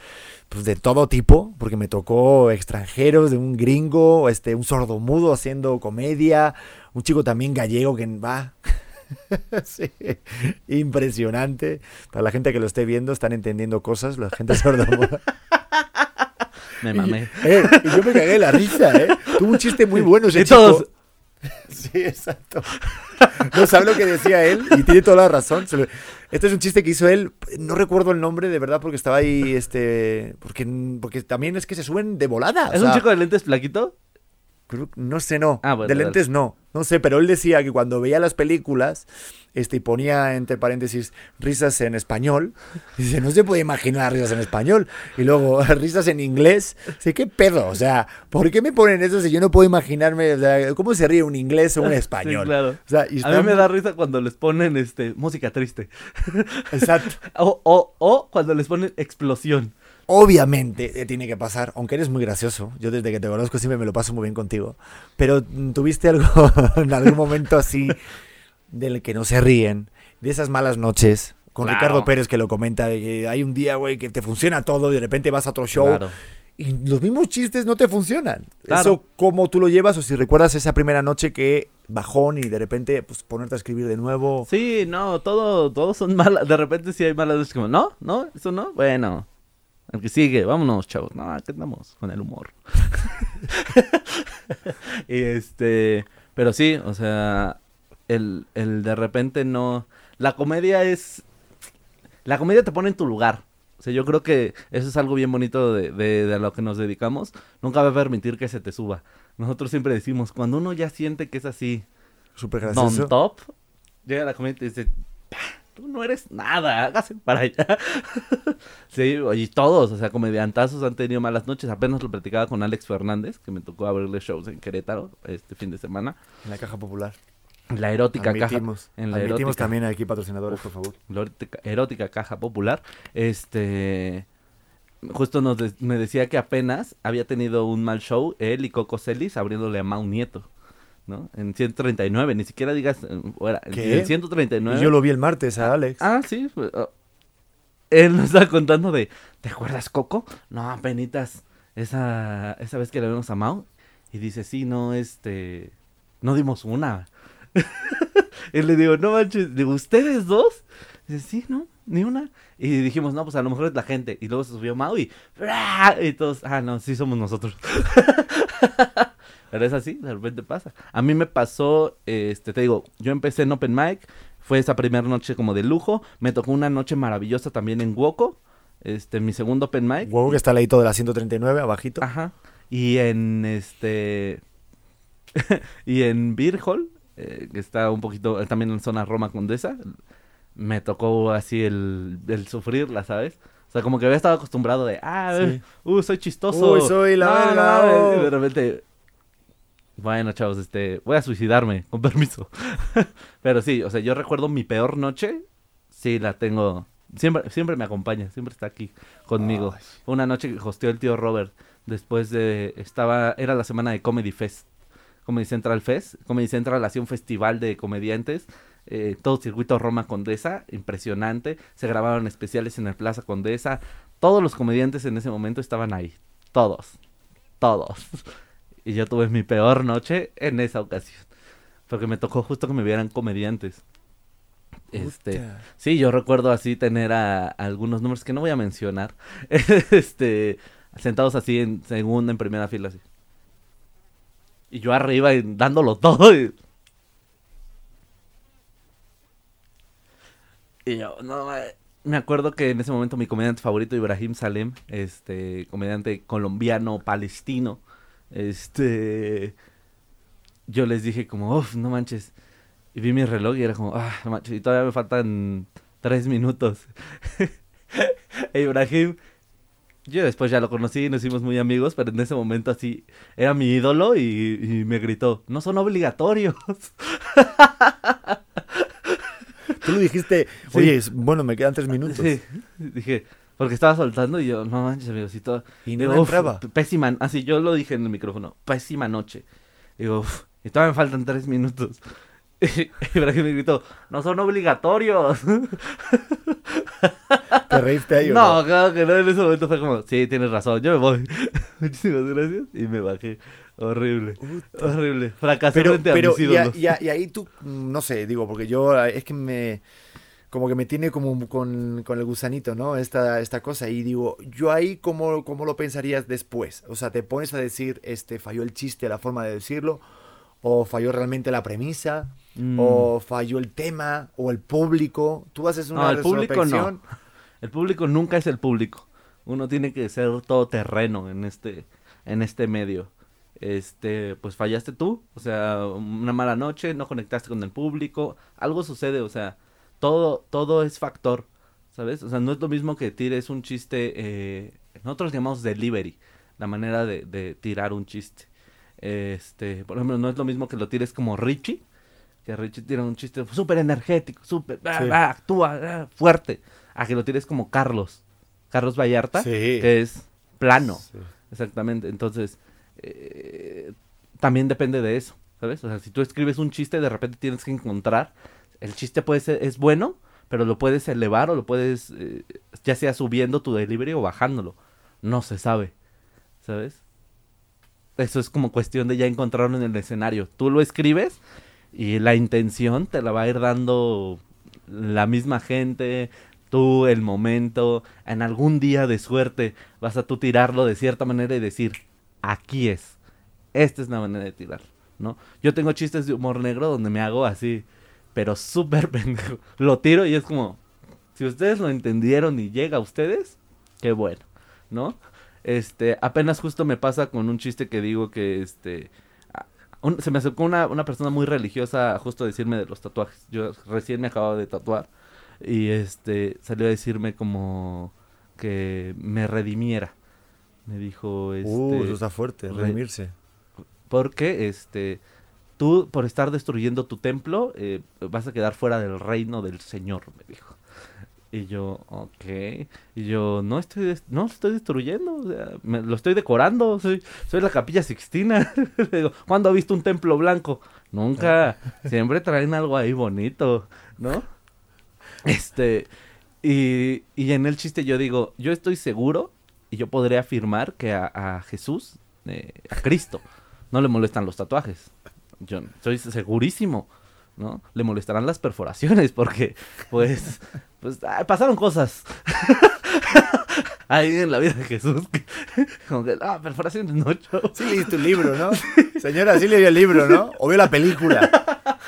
pues, de todo tipo, porque me tocó extranjeros, de un gringo, este, un sordomudo haciendo comedia, un chico también gallego que va. Sí, impresionante. Para la gente que lo esté viendo, están entendiendo cosas, la gente sordomuda. Me mamé. Eh, y yo me cagué la risa, ¿eh? Tuvo un chiste muy bueno ese Y chico. todos, Sí, exacto. No sabe lo que decía él y tiene toda la razón. Este es un chiste que hizo él. No recuerdo el nombre de verdad porque estaba ahí, este... Porque, porque también es que se suben de volada. o ¿Es un chico de lentes flaquito? Creo- No sé, no. Ah, bueno, de dale. lentes no. No sé, pero él decía que cuando veía las películas, este, y ponía entre paréntesis risas en español, dice, no se puede imaginar risas en español. Y luego risas en inglés. Dice, ¿qué pedo? O sea, ¿por qué me ponen eso si yo no puedo imaginarme? O sea, ¿cómo se ríe un inglés o un español? Sí, claro. O sea, y A mí me da risa cuando les ponen este música triste. Exacto. O, o, o cuando les ponen explosión. Obviamente eh, tiene que pasar, aunque eres muy gracioso. Yo desde que te conozco siempre me lo paso muy bien contigo. Pero mm, tuviste algo en algún momento así del que no se ríen, de esas malas noches. Con Claro. Ricardo Pérez que lo comenta, que hay un día, güey, que te funciona todo y de repente vas a otro show Claro. y los mismos chistes no te funcionan. Claro. Eso, ¿cómo tú lo llevas? O si recuerdas esa primera noche que bajón y de repente pues ponerte a escribir de nuevo. Sí, no, todo, todos son malas. De repente sí hay malas veces como, no, no, eso no. Bueno, el que sigue, vámonos, chavos. No, aquí andamos con el humor. y este, pero sí, o sea, el, el de repente no. La comedia es. La comedia te pone en tu lugar. O sea, yo creo que eso es algo bien bonito de, de, de lo que nos dedicamos. Nunca va a permitir que se te suba. Nosotros siempre decimos, cuando uno ya siente que es así, Súper non gracioso. top, llega la comedia y te dice, "Pa, tú no eres nada, hágase para allá. sí, y todos, o sea, comediantazos han tenido malas noches. Apenas lo platicaba con Alex Fernández, que me tocó abrirle shows en Querétaro este fin de semana. En la caja popular. La erótica caja. En la admitimos erótica. también aquí patrocinadores, por favor. La erótica, erótica caja popular. Este. Justo nos de- me decía que apenas había tenido un mal show él y Coco Celis abriéndole a Mau Nieto. ¿No? En 139, ni siquiera digas. eh, fuera, en- ¿Qué? En 139. Y yo lo vi el martes a Alex. Ah, sí. pues, oh. Él nos estaba contando de, ¿te acuerdas, Coco? No, penitas, esa, esa vez que le vimos a Mau. Y dice, sí, no, este, no dimos una. y le digo, no manches, digo, ¿ustedes dos? Dice, sí, no, ni una. Y dijimos, no, pues a lo mejor es la gente. Y luego se subió Mau y, ¡bra! y todos, ah, no, sí somos nosotros. Pero es así, de repente pasa. A mí me pasó, este, te digo, yo empecé en Open Mic, fue esa primera noche como de lujo, me tocó una noche maravillosa también en Woco, este, mi segundo Open Mic. Huevo que está al ladito de la 139, abajito. Ajá. Y en este, y en Beer Hall, eh, que está un poquito, eh, también en zona Roma Condesa, me tocó así el, el sufrirla, ¿sabes? O sea, como que había estado acostumbrado de, ah, Sí. uh, soy chistoso. Uy, soy la No, no mames. oh. De repente, bueno, chavos, este, voy a suicidarme, con permiso. Pero sí, o sea, yo recuerdo mi peor noche, sí la tengo, siempre, siempre me acompaña, siempre está aquí conmigo. Ay. Una noche que hosteó el tío Robert, después de, estaba, era la semana de Comedy Fest, Comedy Central Fest, Comedy Central hacía un festival de comediantes, eh, todo circuito Roma Condesa, impresionante, se grabaron especiales en el Plaza Condesa, todos los comediantes en ese momento estaban ahí, todos, todos. Y yo tuve mi peor noche en esa ocasión. porque me tocó justo que me vieran comediantes. Este, Puta. sí, yo recuerdo así tener a, a algunos números que no voy a mencionar, este, sentados así en segunda, en primera fila, así. Y yo arriba y dándolo todo. Y, y yo, no, me acuerdo que en ese momento mi comediante favorito, Ibrahim Salem, este, comediante colombiano, palestino, este, yo les dije como, uff, no manches. Y vi mi reloj y era como, ah, no manches, y todavía me faltan tres minutos. e Ibrahim, yo después ya lo conocí y nos hicimos muy amigos, pero en ese momento así, era mi ídolo y, y me gritó, no son obligatorios. Tú le dijiste, oye, bueno, me quedan tres minutos. Sí, dije, porque estaba soltando y yo, no manches, amigos, y todo. Y no Digo, "Uf, entraba. Pésima, así yo lo dije en el micrófono, pésima noche. Digo, "Uf, y todavía me faltan tres minutos. Y Ibrahim me gritó, no son obligatorios. ¿Te reíste ahí o No, claro que no, en ese momento fue como, sí, tienes razón, yo me voy. Muchísimas gracias. Y me bajé. Horrible, horrible. Fracasé Pero, frente a y, a- ídolos. y a- y ahí tú, mm, no sé, digo, porque yo eh, es que me, como que me tiene como con, con el gusanito, ¿no? Esta, esta cosa. Y digo, yo ahí, ¿cómo, ¿cómo lo pensarías después? O sea, ¿te pones a decir, este, falló el chiste, la forma de decirlo? ¿O falló realmente la premisa? Mm. ¿O falló el tema? ¿O el público? ¿Tú haces una No, el público no. El público nunca es el público. Uno tiene que ser todoterreno en este, en este medio. Este, pues fallaste tú, o sea, una mala noche, no conectaste con el público, algo sucede, o sea, todo, todo es factor, ¿sabes? O sea, no es lo mismo que tires un chiste, eh, nosotros llamamos delivery, la manera de, de tirar un chiste. Este, por ejemplo, no es lo mismo que lo tires como Richie, que Richie tira un chiste súper energético, súper, ah, Sí. ah, actúa ah, fuerte, a que lo tires como Carlos, Carlos Vallarta, Sí. que es plano, Sí. exactamente. Entonces, eh, también depende de eso, ¿sabes? O sea, si tú escribes un chiste, de repente tienes que encontrar, el chiste puede ser, es bueno, pero lo puedes elevar o lo puedes, eh, ya sea subiendo tu delivery o bajándolo, no se sabe, ¿sabes? Eso es como cuestión de ya encontrarlo en el escenario. Tú lo escribes y la intención te la va a ir dando la misma gente, tú, el momento, en algún día de suerte vas a tú tirarlo de cierta manera y decir, aquí es, esta es la manera de tirar, ¿no? Yo tengo chistes de humor negro donde me hago así, pero súper pendejo. Lo tiro y es como, si ustedes lo entendieron y llega a ustedes, qué bueno, ¿no? Este, apenas justo me pasa con un chiste que digo que, este, un- se me acercó una, una persona muy religiosa justo a decirme de los tatuajes. Yo recién me acababa de tatuar y, este, salió a decirme como que me redimiera. Me dijo, este, Uh, eso está fuerte, re- redimirse. porque, este, tú por estar destruyendo tu templo eh, vas a quedar fuera del reino del Señor, me dijo. Y yo, ok. Y yo, no estoy, no estoy destruyendo, o sea, lo estoy decorando, soy, la capilla sixtina. Le digo, ¿cuándo ha visto un templo blanco? Nunca, siempre traen algo ahí bonito, ¿no? Este, y, y en el chiste yo digo, yo estoy seguro y yo podría afirmar que a, a Jesús, eh, a Cristo, no le molestan los tatuajes. Yo estoy segurísimo, ¿no? Le molestarán las perforaciones porque, pues, pues ah, pasaron cosas. Ahí en la vida de Jesús. que- como que, ah, perforaciones no, chavo. Sí leíste un libro, ¿no? Señora, sí leyó el libro, ¿no? O vio la película.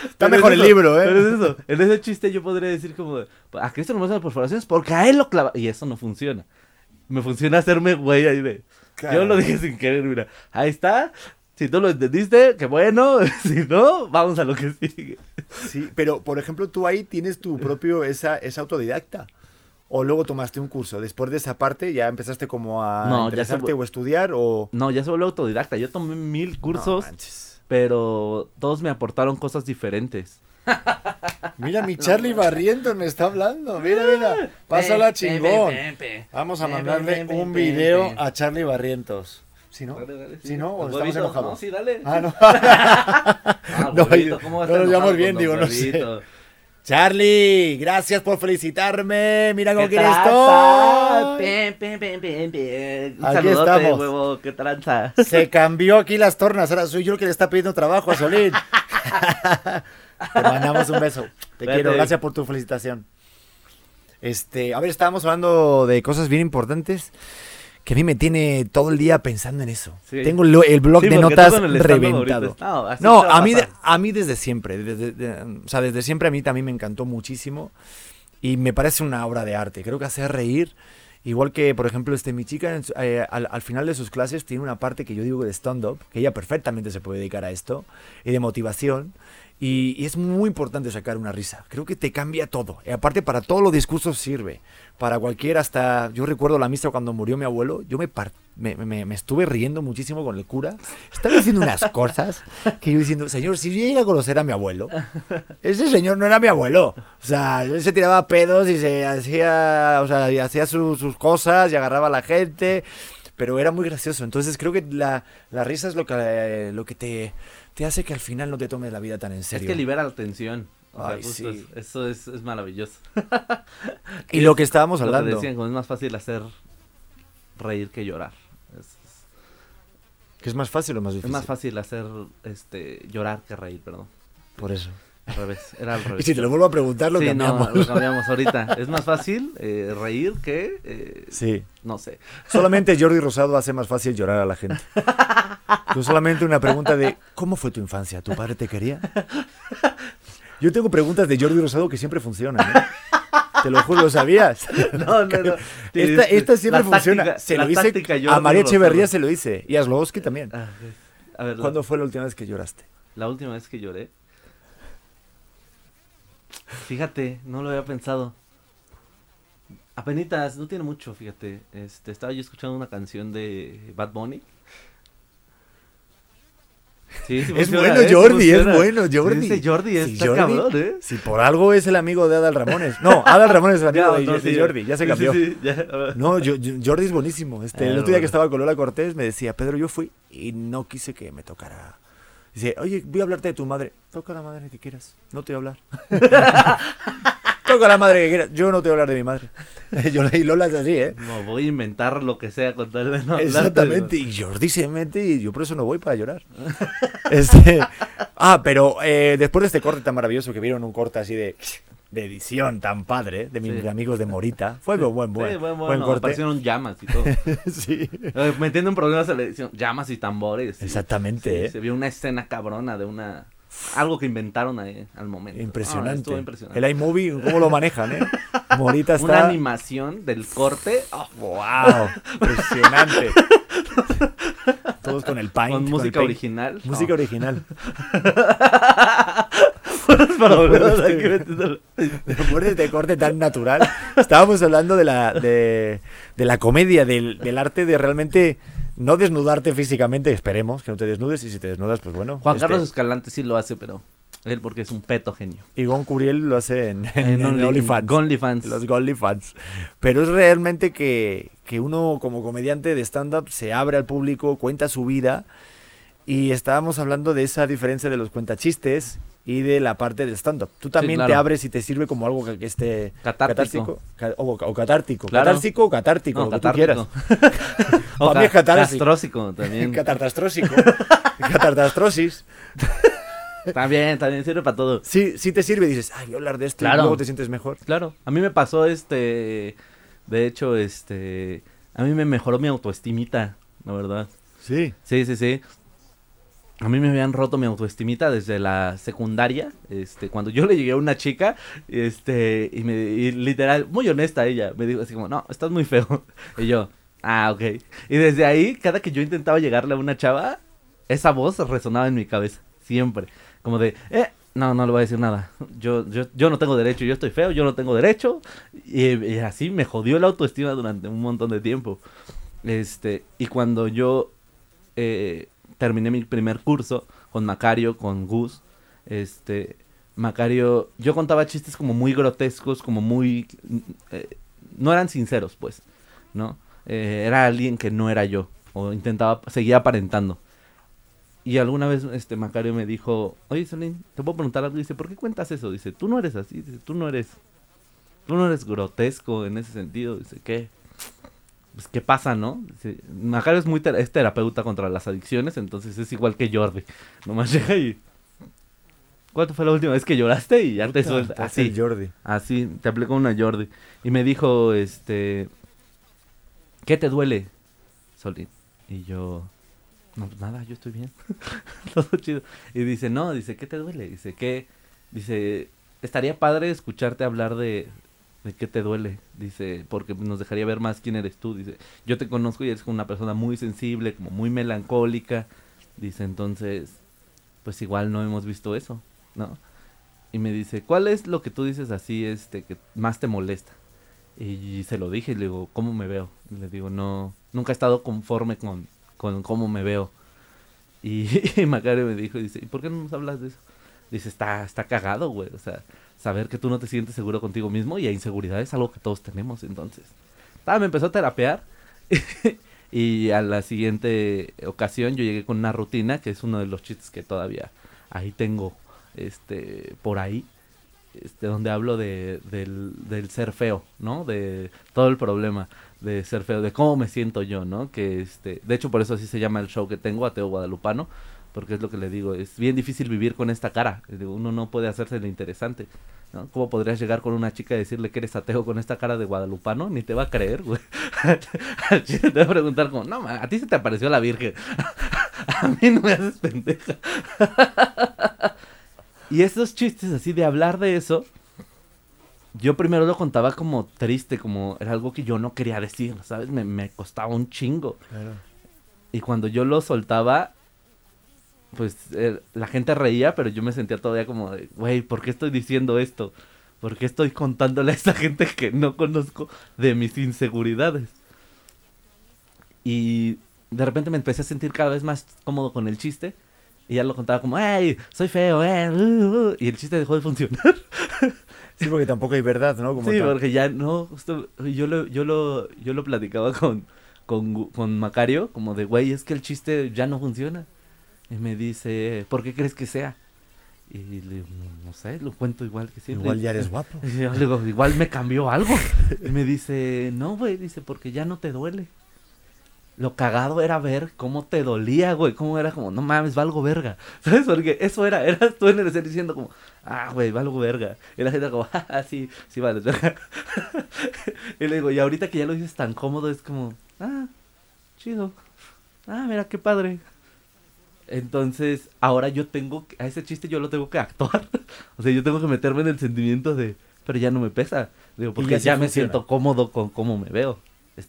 Está Pero mejor es el libro, ¿eh? Pero es eso. En ese chiste yo podría decir como, a Cristo no me las perforaciones porque a él lo clava. Y eso no funciona. Me funciona hacerme güey ahí de... Claro. Yo lo dije sin querer, mira. Ahí está. Si tú lo entendiste, qué bueno. Si no, vamos a lo que sigue. Sí, pero por ejemplo, tú ahí tienes tu propio, esa, esa autodidacta. O luego tomaste un curso. Después de esa parte ya empezaste como a No, ya interesarte se- o estudiar o... No, ya se volvió autodidacta. Yo tomé mil No cursos, manches. pero todos me aportaron cosas diferentes. Mira, mi Charlie Barrientos me está hablando. Mira, mira. Pásala chingón. Vamos a mandarle un video a Charlie Barrientos. ¿Sí, no? Dale, dale, sí. ¿Sí, no? ¿O estamos huevitos, enojados? No, sí, dale. Ah, no. Ah, No, huevito, ¿cómo vas no nos llevamos bien, digo, no sé. Charlie, gracias por felicitarme. Mira cómo ¿Qué quieres. Un Aquí saludote, estamos. huevo, qué tranza. Se cambió aquí las tornas. Ahora soy yo el que le está pidiendo trabajo a Solín. Te mandamos un beso. Te Vete. quiero. Gracias por tu felicitación. Este, a ver, estábamos hablando de cosas bien importantes que a mí me tiene todo el día pensando en eso. Sí. Tengo lo- el blog Sí, de notas el reventado. No, a mí, a mí desde siempre. desde- de- o sea, desde siempre a mí también me encantó muchísimo. Y me parece una obra de arte. Creo que hacer reír. Igual que, por ejemplo, este, mi chica eh, al, al final de sus clases tiene una parte que yo digo de stand-up, que ella perfectamente se puede dedicar a esto, y de motivación. Y, y es muy importante sacar una risa. Creo que te cambia todo. Y aparte, para todos los discursos sirve. Para cualquier, hasta. Yo recuerdo la misa cuando murió mi abuelo. Yo me, par- me, me- me estuve riendo muchísimo con el cura. Estaba diciendo unas cosas que yo diciendo, señor, si yo llegué a conocer a mi abuelo, ese señor no era mi abuelo. O sea, él se tiraba pedos y se hacía, o sea, y hacía su- sus cosas y agarraba a la gente. Pero era muy gracioso. Entonces creo que la, la risa es lo que, eh, lo que te, te hace que al final no te tomes la vida tan en serio. Es que libera la tensión. O Ay, sí. es- eso es, es maravilloso. Y lo que estábamos Lo que hablando. decían, como es más fácil hacer reír que llorar. Es, es- Que es más fácil o más es difícil. más fácil hacer este llorar que reír, perdón. Por eso. Al revés, era al Y revés. si te lo vuelvo a preguntar, lo sí, cambiamos. no, lo cambiamos ahorita. Es más fácil eh, reír que, eh, Sí. no sé. Solamente Jordi Rosado hace más fácil llorar a la gente. Tú solamente una pregunta de ¿cómo fue tu infancia? ¿Tu padre te quería? Yo tengo preguntas de Jordi Rosado que siempre funcionan, ¿eh? Te lo juro, ¿lo sabías? No, no, no. Esta, esta siempre La funciona. táctica- se lo hice a María. Echeverría se lo hice. Y a Slowski también. Ah, A ver, la- ¿Cuándo fue la última vez que lloraste? La última vez que lloré. Fíjate, no lo había pensado. Apenitas, no tiene mucho, fíjate. Este, estaba yo escuchando una canción de Bad Bunny. Sí, sí Es bueno ¿eh? Jordi, es bueno Jordi. Ese Jordi Jordi. cabrón, ¿eh? Si por algo es el amigo de Adal Ramones. No, Adal Ramones es el amigo de, no, de sí, Jordi. Ya se cambió. sí, ya. No, yo, yo- Jordi es buenísimo. Este, el Ah, otro día bueno. que estaba con Lola Cortés me decía, Pedro, yo fui y no quise que me tocara. Dice, oye, voy a hablarte de tu madre. Toca la madre que quieras. No te voy a hablar. Toca la madre que quieras. Yo no te voy a hablar de mi madre. Yo, y Lola es así, ¿eh? No, voy a inventar lo que sea con tal de no Exactamente. Y Jordi se mete y yo por eso no voy para llorar. Este, ah, pero eh, después de este corte tan maravilloso que vieron un corte así de, de edición tan padre de mis Sí. amigos de Morita, fue buen, buen, Sí, buen, bueno, buen bueno, corte. aparecieron llamas y todo. sí. Eh, Metiendo en problemas a la edición, llamas y tambores. sí. Exactamente, Sí, ¿eh? Se vio una escena cabrona de una. Algo que inventaron ahí al momento. Ah, Impresionante. El iMovie, ¿cómo lo manejan, eh? Morita está... Una animación del corte oh, ¡Wow! Impresionante. Todos con el Paint. con música original. Música original. Aquí metiéndolo. Después de este corte tan natural, estábamos hablando de la, de, de la comedia, del, del arte de realmente no desnudarte físicamente. Esperemos que no te desnudes y si te desnudas, pues bueno. Juan este, Carlos Escalante sí lo hace, pero él porque es un peto genio. Y Gon Curiel lo hace en, en, en Only- OnlyFans. OnlyFans. Los OnlyFans. Pero es realmente que, que uno como comediante de stand-up se abre al público, cuenta su vida. Y estábamos hablando de esa diferencia de los cuentachistes y de la parte del stand-up. Tú también te claro. abres y te sirve como algo que, esté Catártico. ca- o, o catártico. Claro. Catártico o catártico, No, lo que tú catártico. quieras. o Para mí es ca- catarsis. castrósico también. Catartastrósico. Catartastrosis. también, también sirve para todo. Sí, sí te sirve y dices, ay, voy a hablar de esto y Claro. luego te sientes mejor. Claro, a mí me pasó este, de hecho, este, a mí me mejoró mi autoestimita, la verdad. Sí. Sí, sí, sí. A mí me habían roto mi autoestimita desde la secundaria, este, cuando yo le llegué a una chica, este, y me, y literal, muy honesta ella, me dijo así como, no, estás muy feo. Y yo, ah, ok. Y desde ahí, cada que yo intentaba llegarle a una chava, esa voz resonaba en mi cabeza, siempre. Como de, eh, no, no le voy a decir nada. Yo, yo, yo no tengo derecho, yo estoy feo, yo no tengo derecho. Y, y así me jodió la autoestima durante un montón de tiempo. Este, y cuando yo eh, terminé mi primer curso con Macario, con Gus, este, Macario, yo contaba chistes como muy grotescos, como muy, eh, no eran sinceros, pues, ¿no? Eh, era alguien que no era yo, o intentaba, seguía aparentando. Y alguna vez este Macario me dijo, oye Solín, te puedo preguntar algo, dice, ¿por qué cuentas eso? Dice, tú no eres así, dice, tú no eres, tú no eres grotesco en ese sentido, dice, ¿qué? Pues, ¿qué pasa, no? Macario es muy ter- es terapeuta contra las adicciones, entonces es igual que Jordi. Nomás llega y ¿cuánto fue la última vez que lloraste? Y ya te suelta. Hace Así, Jordi. así, te aplicó una Jordi. Y me dijo, este, ¿qué te duele, Solín? Y yo, no, pues nada, yo estoy bien. Todo chido. Y dice, no, dice, ¿qué te duele? Dice, ¿qué? Dice, estaría padre escucharte hablar de, de qué te duele. Dice, porque nos dejaría ver más quién eres tú. Dice, yo te conozco y eres una persona muy sensible, como muy melancólica. Dice, entonces, pues igual no hemos visto eso, ¿no? Y me dice, ¿cuál es lo que tú dices así, este, que más te molesta? Y se lo dije, y le digo, ¿cómo me veo? Le digo, no, nunca he estado conforme con, con cómo me veo. Y, y Macario me dijo, dice, ¿y por qué no nos hablas de eso? Dice, está, está cagado, güey. O sea, saber que tú no te sientes seguro contigo mismo y la inseguridad es algo que todos tenemos, entonces. Ah, me empezó a terapear. y a la siguiente ocasión yo llegué con una rutina, que es uno de los chistes que todavía ahí tengo, este, por ahí. Este, donde hablo de, del, del ser feo, ¿no? De todo el problema de ser feo, de cómo me siento yo, ¿no? Que este, de hecho por eso así se llama el show que tengo, Ateo Guadalupano, porque es lo que le digo, es bien difícil vivir con esta cara, uno no puede hacerse lo interesante, ¿no? ¿Cómo podrías llegar con una chica y decirle que eres ateo con esta cara de guadalupano? Ni te va a creer, güey. Te va a preguntar como, no, a ti se te apareció la virgen. a mí no me haces pendeja. y esos chistes así de hablar de eso, yo primero lo contaba como triste, como era algo que yo no quería decir, ¿sabes? Me, me costaba un chingo. Claro. Y cuando yo lo soltaba, pues eh, la gente reía, pero yo me sentía todavía como de, güey, ¿por qué estoy diciendo esto? ¿Por qué estoy contándole a esa gente que no conozco de mis inseguridades? Y de repente me empecé a sentir cada vez más cómodo con el chiste. Y ya lo contaba como, ¡ay, soy feo! Eh, uh, uh", y el chiste dejó de funcionar. Sí, porque tampoco hay verdad, ¿no? Como sí, tal. porque ya no, justo, yo lo, yo lo, yo lo platicaba con, con, con Macario, como de, güey, es que el chiste ya no funciona. Y me dice, ¿por qué crees que sea? Y le digo, no, sé, lo cuento igual que siempre. Igual ya eres guapo. Y yo le digo, igual me cambió algo. Y me dice, no, güey, dice, porque ya no te duele. Lo cagado era ver cómo te dolía, güey, cómo era como, no mames, valgo verga. ¿Sabes? Porque eso era, eras tú en el escenario diciendo como, ah, güey, valgo verga. Y la gente como, ah, sí, sí vales verga. y le digo, y ahorita que ya lo dices tan cómodo, es como, ah, chido. Ah, mira, qué padre. Entonces, ahora yo tengo, que- a ese chiste yo lo tengo que actuar. o sea, yo tengo que meterme en el sentimiento de, pero ya no me pesa. Digo, porque ya me siento cómodo con cómo me veo. Es,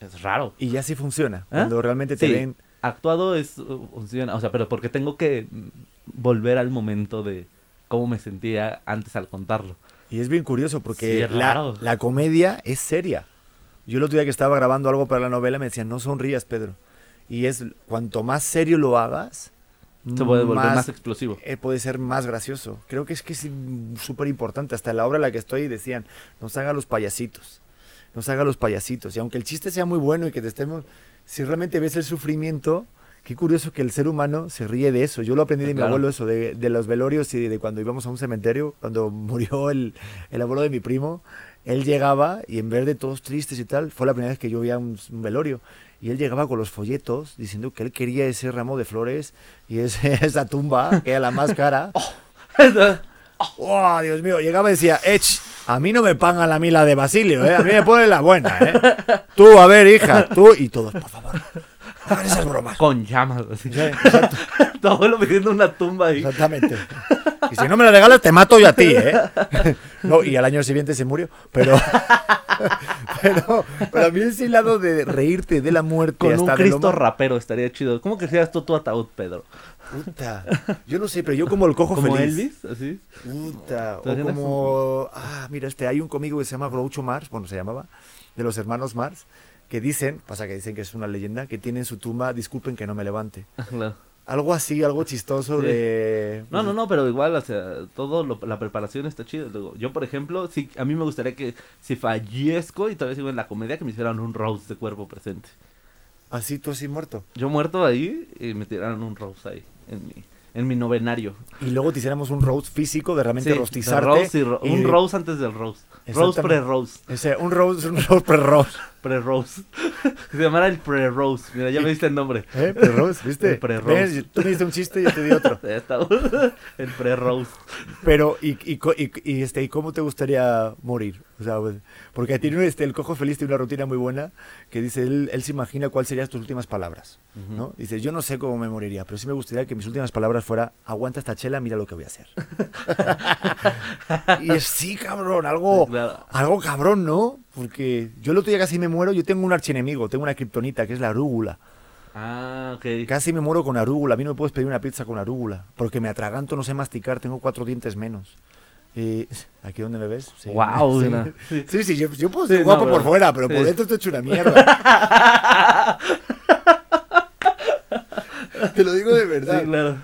es raro. Y ya sí funciona. ¿Ah? Cuando realmente te Sí, ven. actuado es uh, funciona, o sea, pero porque tengo que mm, volver al momento de cómo me sentía antes al contarlo. Y es bien curioso porque Sí, la, la comedia es seria. Yo el otro día que estaba grabando algo para la novela me decían, no sonrías, Pedro. Y es, cuanto más serio lo hagas, Se puede volver más, explosivo. eh, puede ser más gracioso. Creo que es que es súper importante. Hasta la obra en la que estoy decían, nos haga los payasitos. Nos haga los payasitos. Y aunque el chiste sea muy bueno y que te estemos, si realmente ves el sufrimiento, qué curioso que el ser humano se ríe de eso. Yo lo aprendí de mi abuelo, eso, de, de los velorios y de cuando íbamos a un cementerio, cuando murió el, el abuelo de mi primo. Él llegaba y en vez de todos tristes y tal, fue la primera vez que yo vi a un, un velorio. Y él llegaba con los folletos diciendo que él quería ese ramo de flores y ese- esa tumba, que era la más cara. ¡Oh, Dios mío! Llegaba y decía, Ech, a mí no me pagan la mila de Basilio, ¿eh? A mí me ponen la buena, ¿eh? Tú, a ver, hija, tú y todos, por favor. No hagan esas bromas. Con llamas, así. Sí, Tu abuelo pidiendo una tumba ahí. exactamente. Y si no me la regalas, te mato yo a ti, ¿eh? No, y al año siguiente se murió. Pero, pero, pero a mí ese lado de reírte de la muerte Con un hasta lo Cristo rapero estaría chido. ¿Cómo que seas tú tu ataúd, Pedro? Puta. Yo no sé, pero yo como el cojo ¿Como feliz. Elvis? Así. Puta, ¿Te o como... Ah, mira, este, hay un cómico que se llama Groucho Mars, bueno, se llamaba, de los hermanos Mars, que dicen, pasa que dicen que es una leyenda, que tiene en su tumba, disculpen que no me levante. Algo así, algo chistoso Sí. de... No, no, no, pero igual, o sea, todo lo- la preparación está. Luego, yo, por ejemplo, sí, a mí me gustaría que si fallezco y todavía sigo en la comedia, que me hicieran un roast de cuerpo presente. Así tú así muerto. Yo muerto ahí y me tiraron un roast ahí, en mi, en mi novenario. Y luego te hiciéramos un roast físico de realmente Sí, rostizarte. roast y ro- y un roast antes del roast. Roast pre-roast. Ese, un roast, un roast pre-roast. Pre-roast. Se llamara el pre-rose. Mira, ya me diste el nombre. ¿Eh? Pre-Rose, ¿viste? El pre-Rose. Tú me diste un chiste y yo te di otro. Ya está. El pre-rose. Pero, ¿y, y, y- y, este, ¿y cómo te gustaría morir? O sea, pues, porque tiene este, el Cojo Feliz tiene una rutina muy buena que dice, él, él se imagina cuáles serían tus últimas palabras, ¿no? Dice, yo no sé cómo me moriría, pero sí me gustaría que mis últimas palabras fuera, aguanta esta chela, mira lo que voy a hacer. y es, sí, cabrón, algo, claro. algo cabrón, ¿no? Porque yo el otro día casi me muero, yo tengo un archienemigo, tengo una kriptonita, que es la arúgula. Ah, ok. Casi me muero con arúgula. A mí no me puedes pedir una pizza con arúgula. Porque me atraganto, no sé masticar, tengo cuatro dientes menos. Eh, ¿Aquí donde me ves? Sí. Guau, sí. sí, sí, yo, yo puedo ser guapo por fuera, pero por dentro estoy hecho una mierda. Te lo digo de verdad. Sí, claro.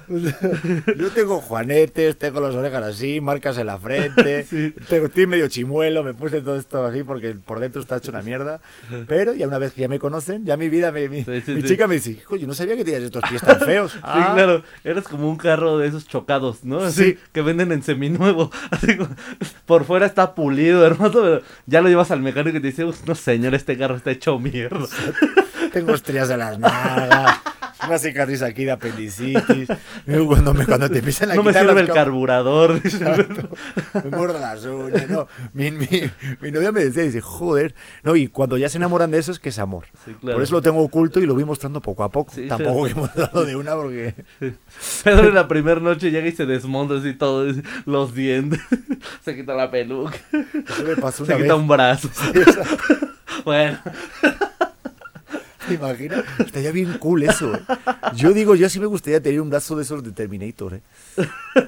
Yo tengo juanetes, tengo las orejas así, marcas en la frente, tengo, estoy medio chimuelo, me puse todo esto así porque por dentro está hecho una mierda. Pero ya una vez que ya me conocen, ya mi vida, me- mi, Sí, sí, mi sí. chica me dice, hijo, yo no sabía que tenías estos pies tan feos. Sí, Ah, claro. Eres como un carro de esos chocados, ¿no? Así, Sí. que venden en seminuevo. Así por fuera está pulido, hermano, pero ya lo llevas al mecánico y te dice, "Uf, no señor, este carro está hecho mierda. Tengo estrías en las nalgas, una cicatriz aquí de apendicitis. Luego Cuando, me, cuando te empiezan a No me quitar sirve el carburador. me muerdo las uñas, no. Mi, mi, mi novia me decía, dice, joder. No, y cuando ya se enamoran de eso es que es amor. Sí, claro. Por eso lo tengo oculto y lo voy mostrando poco a poco. Sí, Tampoco sí. que hemos dado de una porque... Pedro en la primera noche llega y se desmonta así todo, los dientes, se quita la peluca, me se quita un brazo. bueno, ¿Te imaginas? Estaría bien cool eso. ¿eh? Yo digo, yo sí me gustaría tener un brazo de esos de Terminator. ¿eh?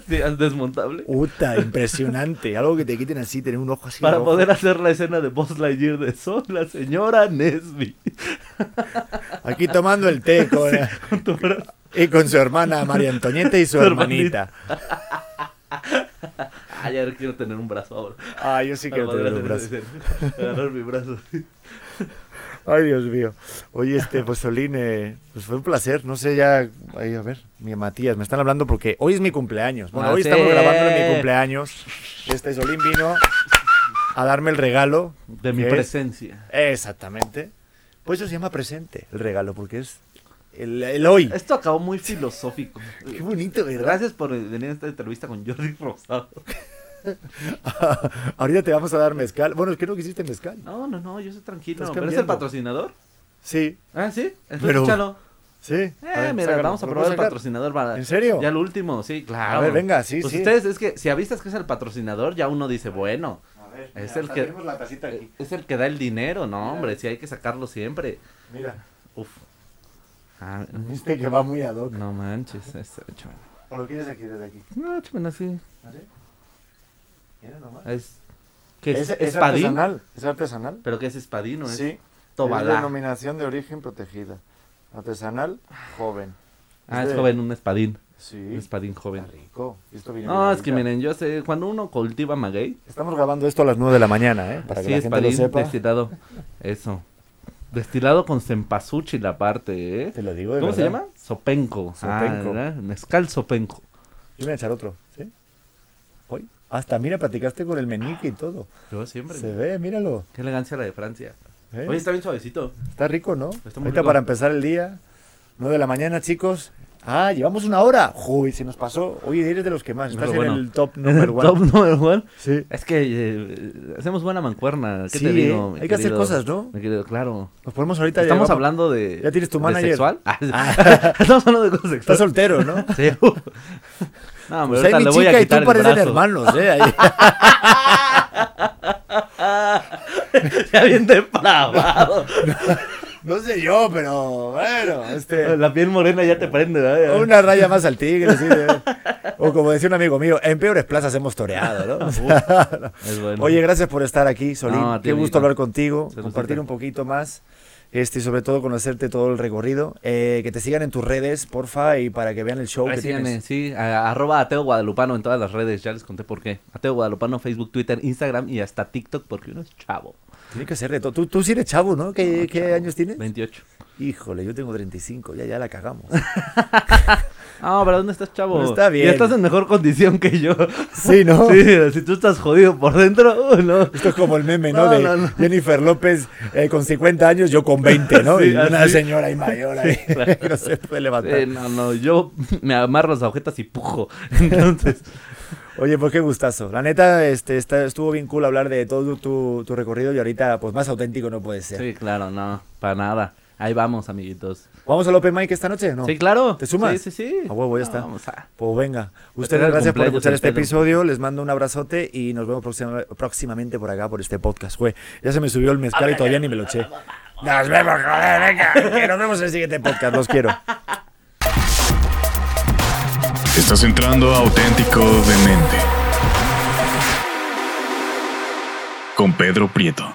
sí, es desmontable. Puta, impresionante. Algo que te quiten así, tener un ojo así. Para rojo. poder hacer la escena de Buzz Lightyear de Soy la señora Nesby. Aquí tomando el té con, Tu brazo. y con su hermana María Antonieta y su, Su hermanita. Ah, ya quiero tener un brazo ahora. Ah, yo sí quiero tener un brazo. Agarrar mi brazo. Ay, Dios mío. Oye, este, pues Solín, eh, pues fue un placer. No sé ya. Ay, a ver, mi Matías, me están hablando porque hoy es mi cumpleaños. Bueno, Ah, hoy sí. estamos grabando mi cumpleaños. Este Solín vino a darme el regalo. De mi es- presencia. Exactamente. Pues eso se llama presente, el regalo, porque es el, el hoy. Esto acabó muy filosófico. Qué bonito, ¿verdad? Gracias por venir a esta entrevista con Jordi Rosado. Ahorita te vamos a dar mezcal. Bueno, es que no quisiste mezcal. No, no, no, yo soy tranquilo. ¿Pero es el patrocinador? Sí, Ah, sí. Entonces Pero- échalo. sí. Eh, ver, mira, sácalo. vamos a ¿Lo probar el sacar? patrocinador para... ¿En serio? Ya lo último, sí, claro. A ver, venga, sí, pues sí. ustedes, es que si avistas que es el patrocinador, ya uno dice, bueno, A ver, Es mira, el que- tenemos la tacita aquí. es el que da el dinero, no, hombre, sí hay que sacarlo siempre. Mira, Uf. Ah, viste que va muy ad hoc. no manches, este, échamelo. ¿O lo quieres aquí desde aquí? No, échamelo así. ¿Así? Mira nomás. Es, ¿Qué es? Es, es ¿Espadín? artesanal. ¿Es artesanal? ¿Pero qué es espadín? ¿no? Es Sí. Es Tobalá. denominación de origen protegida. Artesanal, joven. Ah, es de- joven, un espadín. Sí. Un espadín joven. Está rico. Esto viene No, es que miren, yo sé, cuando uno cultiva maguey, Estamos grabando esto a las 9 de la mañana, ¿eh? Para que sí, la gente lo espadín sepa. destilado. Eso. Destilado con cempasúchil aparte, ¿eh? Te lo digo de ¿Cómo se llama? Sopenco. Sopenco. Ah. Mezcal sopenco. Yo me voy a echar otro, ¿sí? Hasta, mira, platicaste con el meñique y todo. Yo siempre. Se ve, míralo. Qué elegancia la de Francia. ¿eh? Oye, está bien suavecito. Está rico, ¿no? Está Ahorita rico. para empezar el día, 9 de la mañana, chicos. Ah, llevamos una hora. Uy, se nos pasó. Oye, eres de los que más. Estás Pero en el top number one. Top number one. Sí. Es que eh, hacemos buena mancuerna. ¿Qué Sí, te digo? ¿eh? Hay que hacer cosas, ¿no? Mi querido, claro. Nos ponemos ahorita. Estamos ya hablando de. ¿Ya tienes tu manager? sexual? Ah. Estamos hablando de cosas Estás sexuales. soltero, ¿no? Sí. No, Pues ahí mi le voy a chica y tú parecen hermanos, ¿eh? Ahí. ya bien depravado. No sé yo, pero bueno, este... La piel morena ya te prende, ¿verdad? Una raya más al tigre, sí. O como decía un amigo mío, en peores plazas hemos toreado, ¿no? Es bueno. Oye, gracias por estar aquí, Solín. No, Qué gusto hablar contigo, Se compartir un poquito más. Este, y sobre todo conocerte todo el recorrido. Eh, que te sigan en tus redes, porfa, y para que vean el show Ahí que síganme, tienes. sí, a- arroba Ateo Guadalupano en todas las redes, ya les conté por qué. Ateo Guadalupano, Facebook, Twitter, Instagram y hasta TikTok porque uno es chavo. Tiene que ser de todo. Tú, tú sí eres chavo, ¿no? ¿Qué, qué años tienes? 28. Híjole, yo tengo 35, ya, ya la cagamos. No, pero ¿dónde estás, chavo? Pero está bien. Ya estás en mejor condición que yo. Sí, ¿no? Sí, si tú estás jodido por dentro, uh, no. Esto es como el meme, ¿no? No, de no, no. Jennifer López eh, con 50 años, yo con 20, ¿no? Sí, y una así. señora ahí mayor ahí, claro. no se puede levantar. Eh, no, no, yo me amarro las agujetas y pujo. Entonces, Oye, pues qué gustazo. La neta, este, está, estuvo bien cool hablar de todo tu, tu recorrido y ahorita, pues más auténtico no puede ser. sí, claro, no, para nada. Ahí vamos, amiguitos. ¿Vamos al Open Mic esta noche? ¿No? Sí, claro. ¿Te sumas? Sí, sí, sí. A huevo, ya está. Vamos a- Pues venga. Ustedes gracias por escuchar este episodio. Les mando un abrazote y nos vemos próxima- próximamente por acá, por este podcast. Güey, ya se me subió el mezcal y todavía ni me lo eché. Nos vemos, joder, venga. Que nos vemos en el siguiente podcast. Los quiero. Estás entrando a Auténtico Demente. Con Pedro Prieto.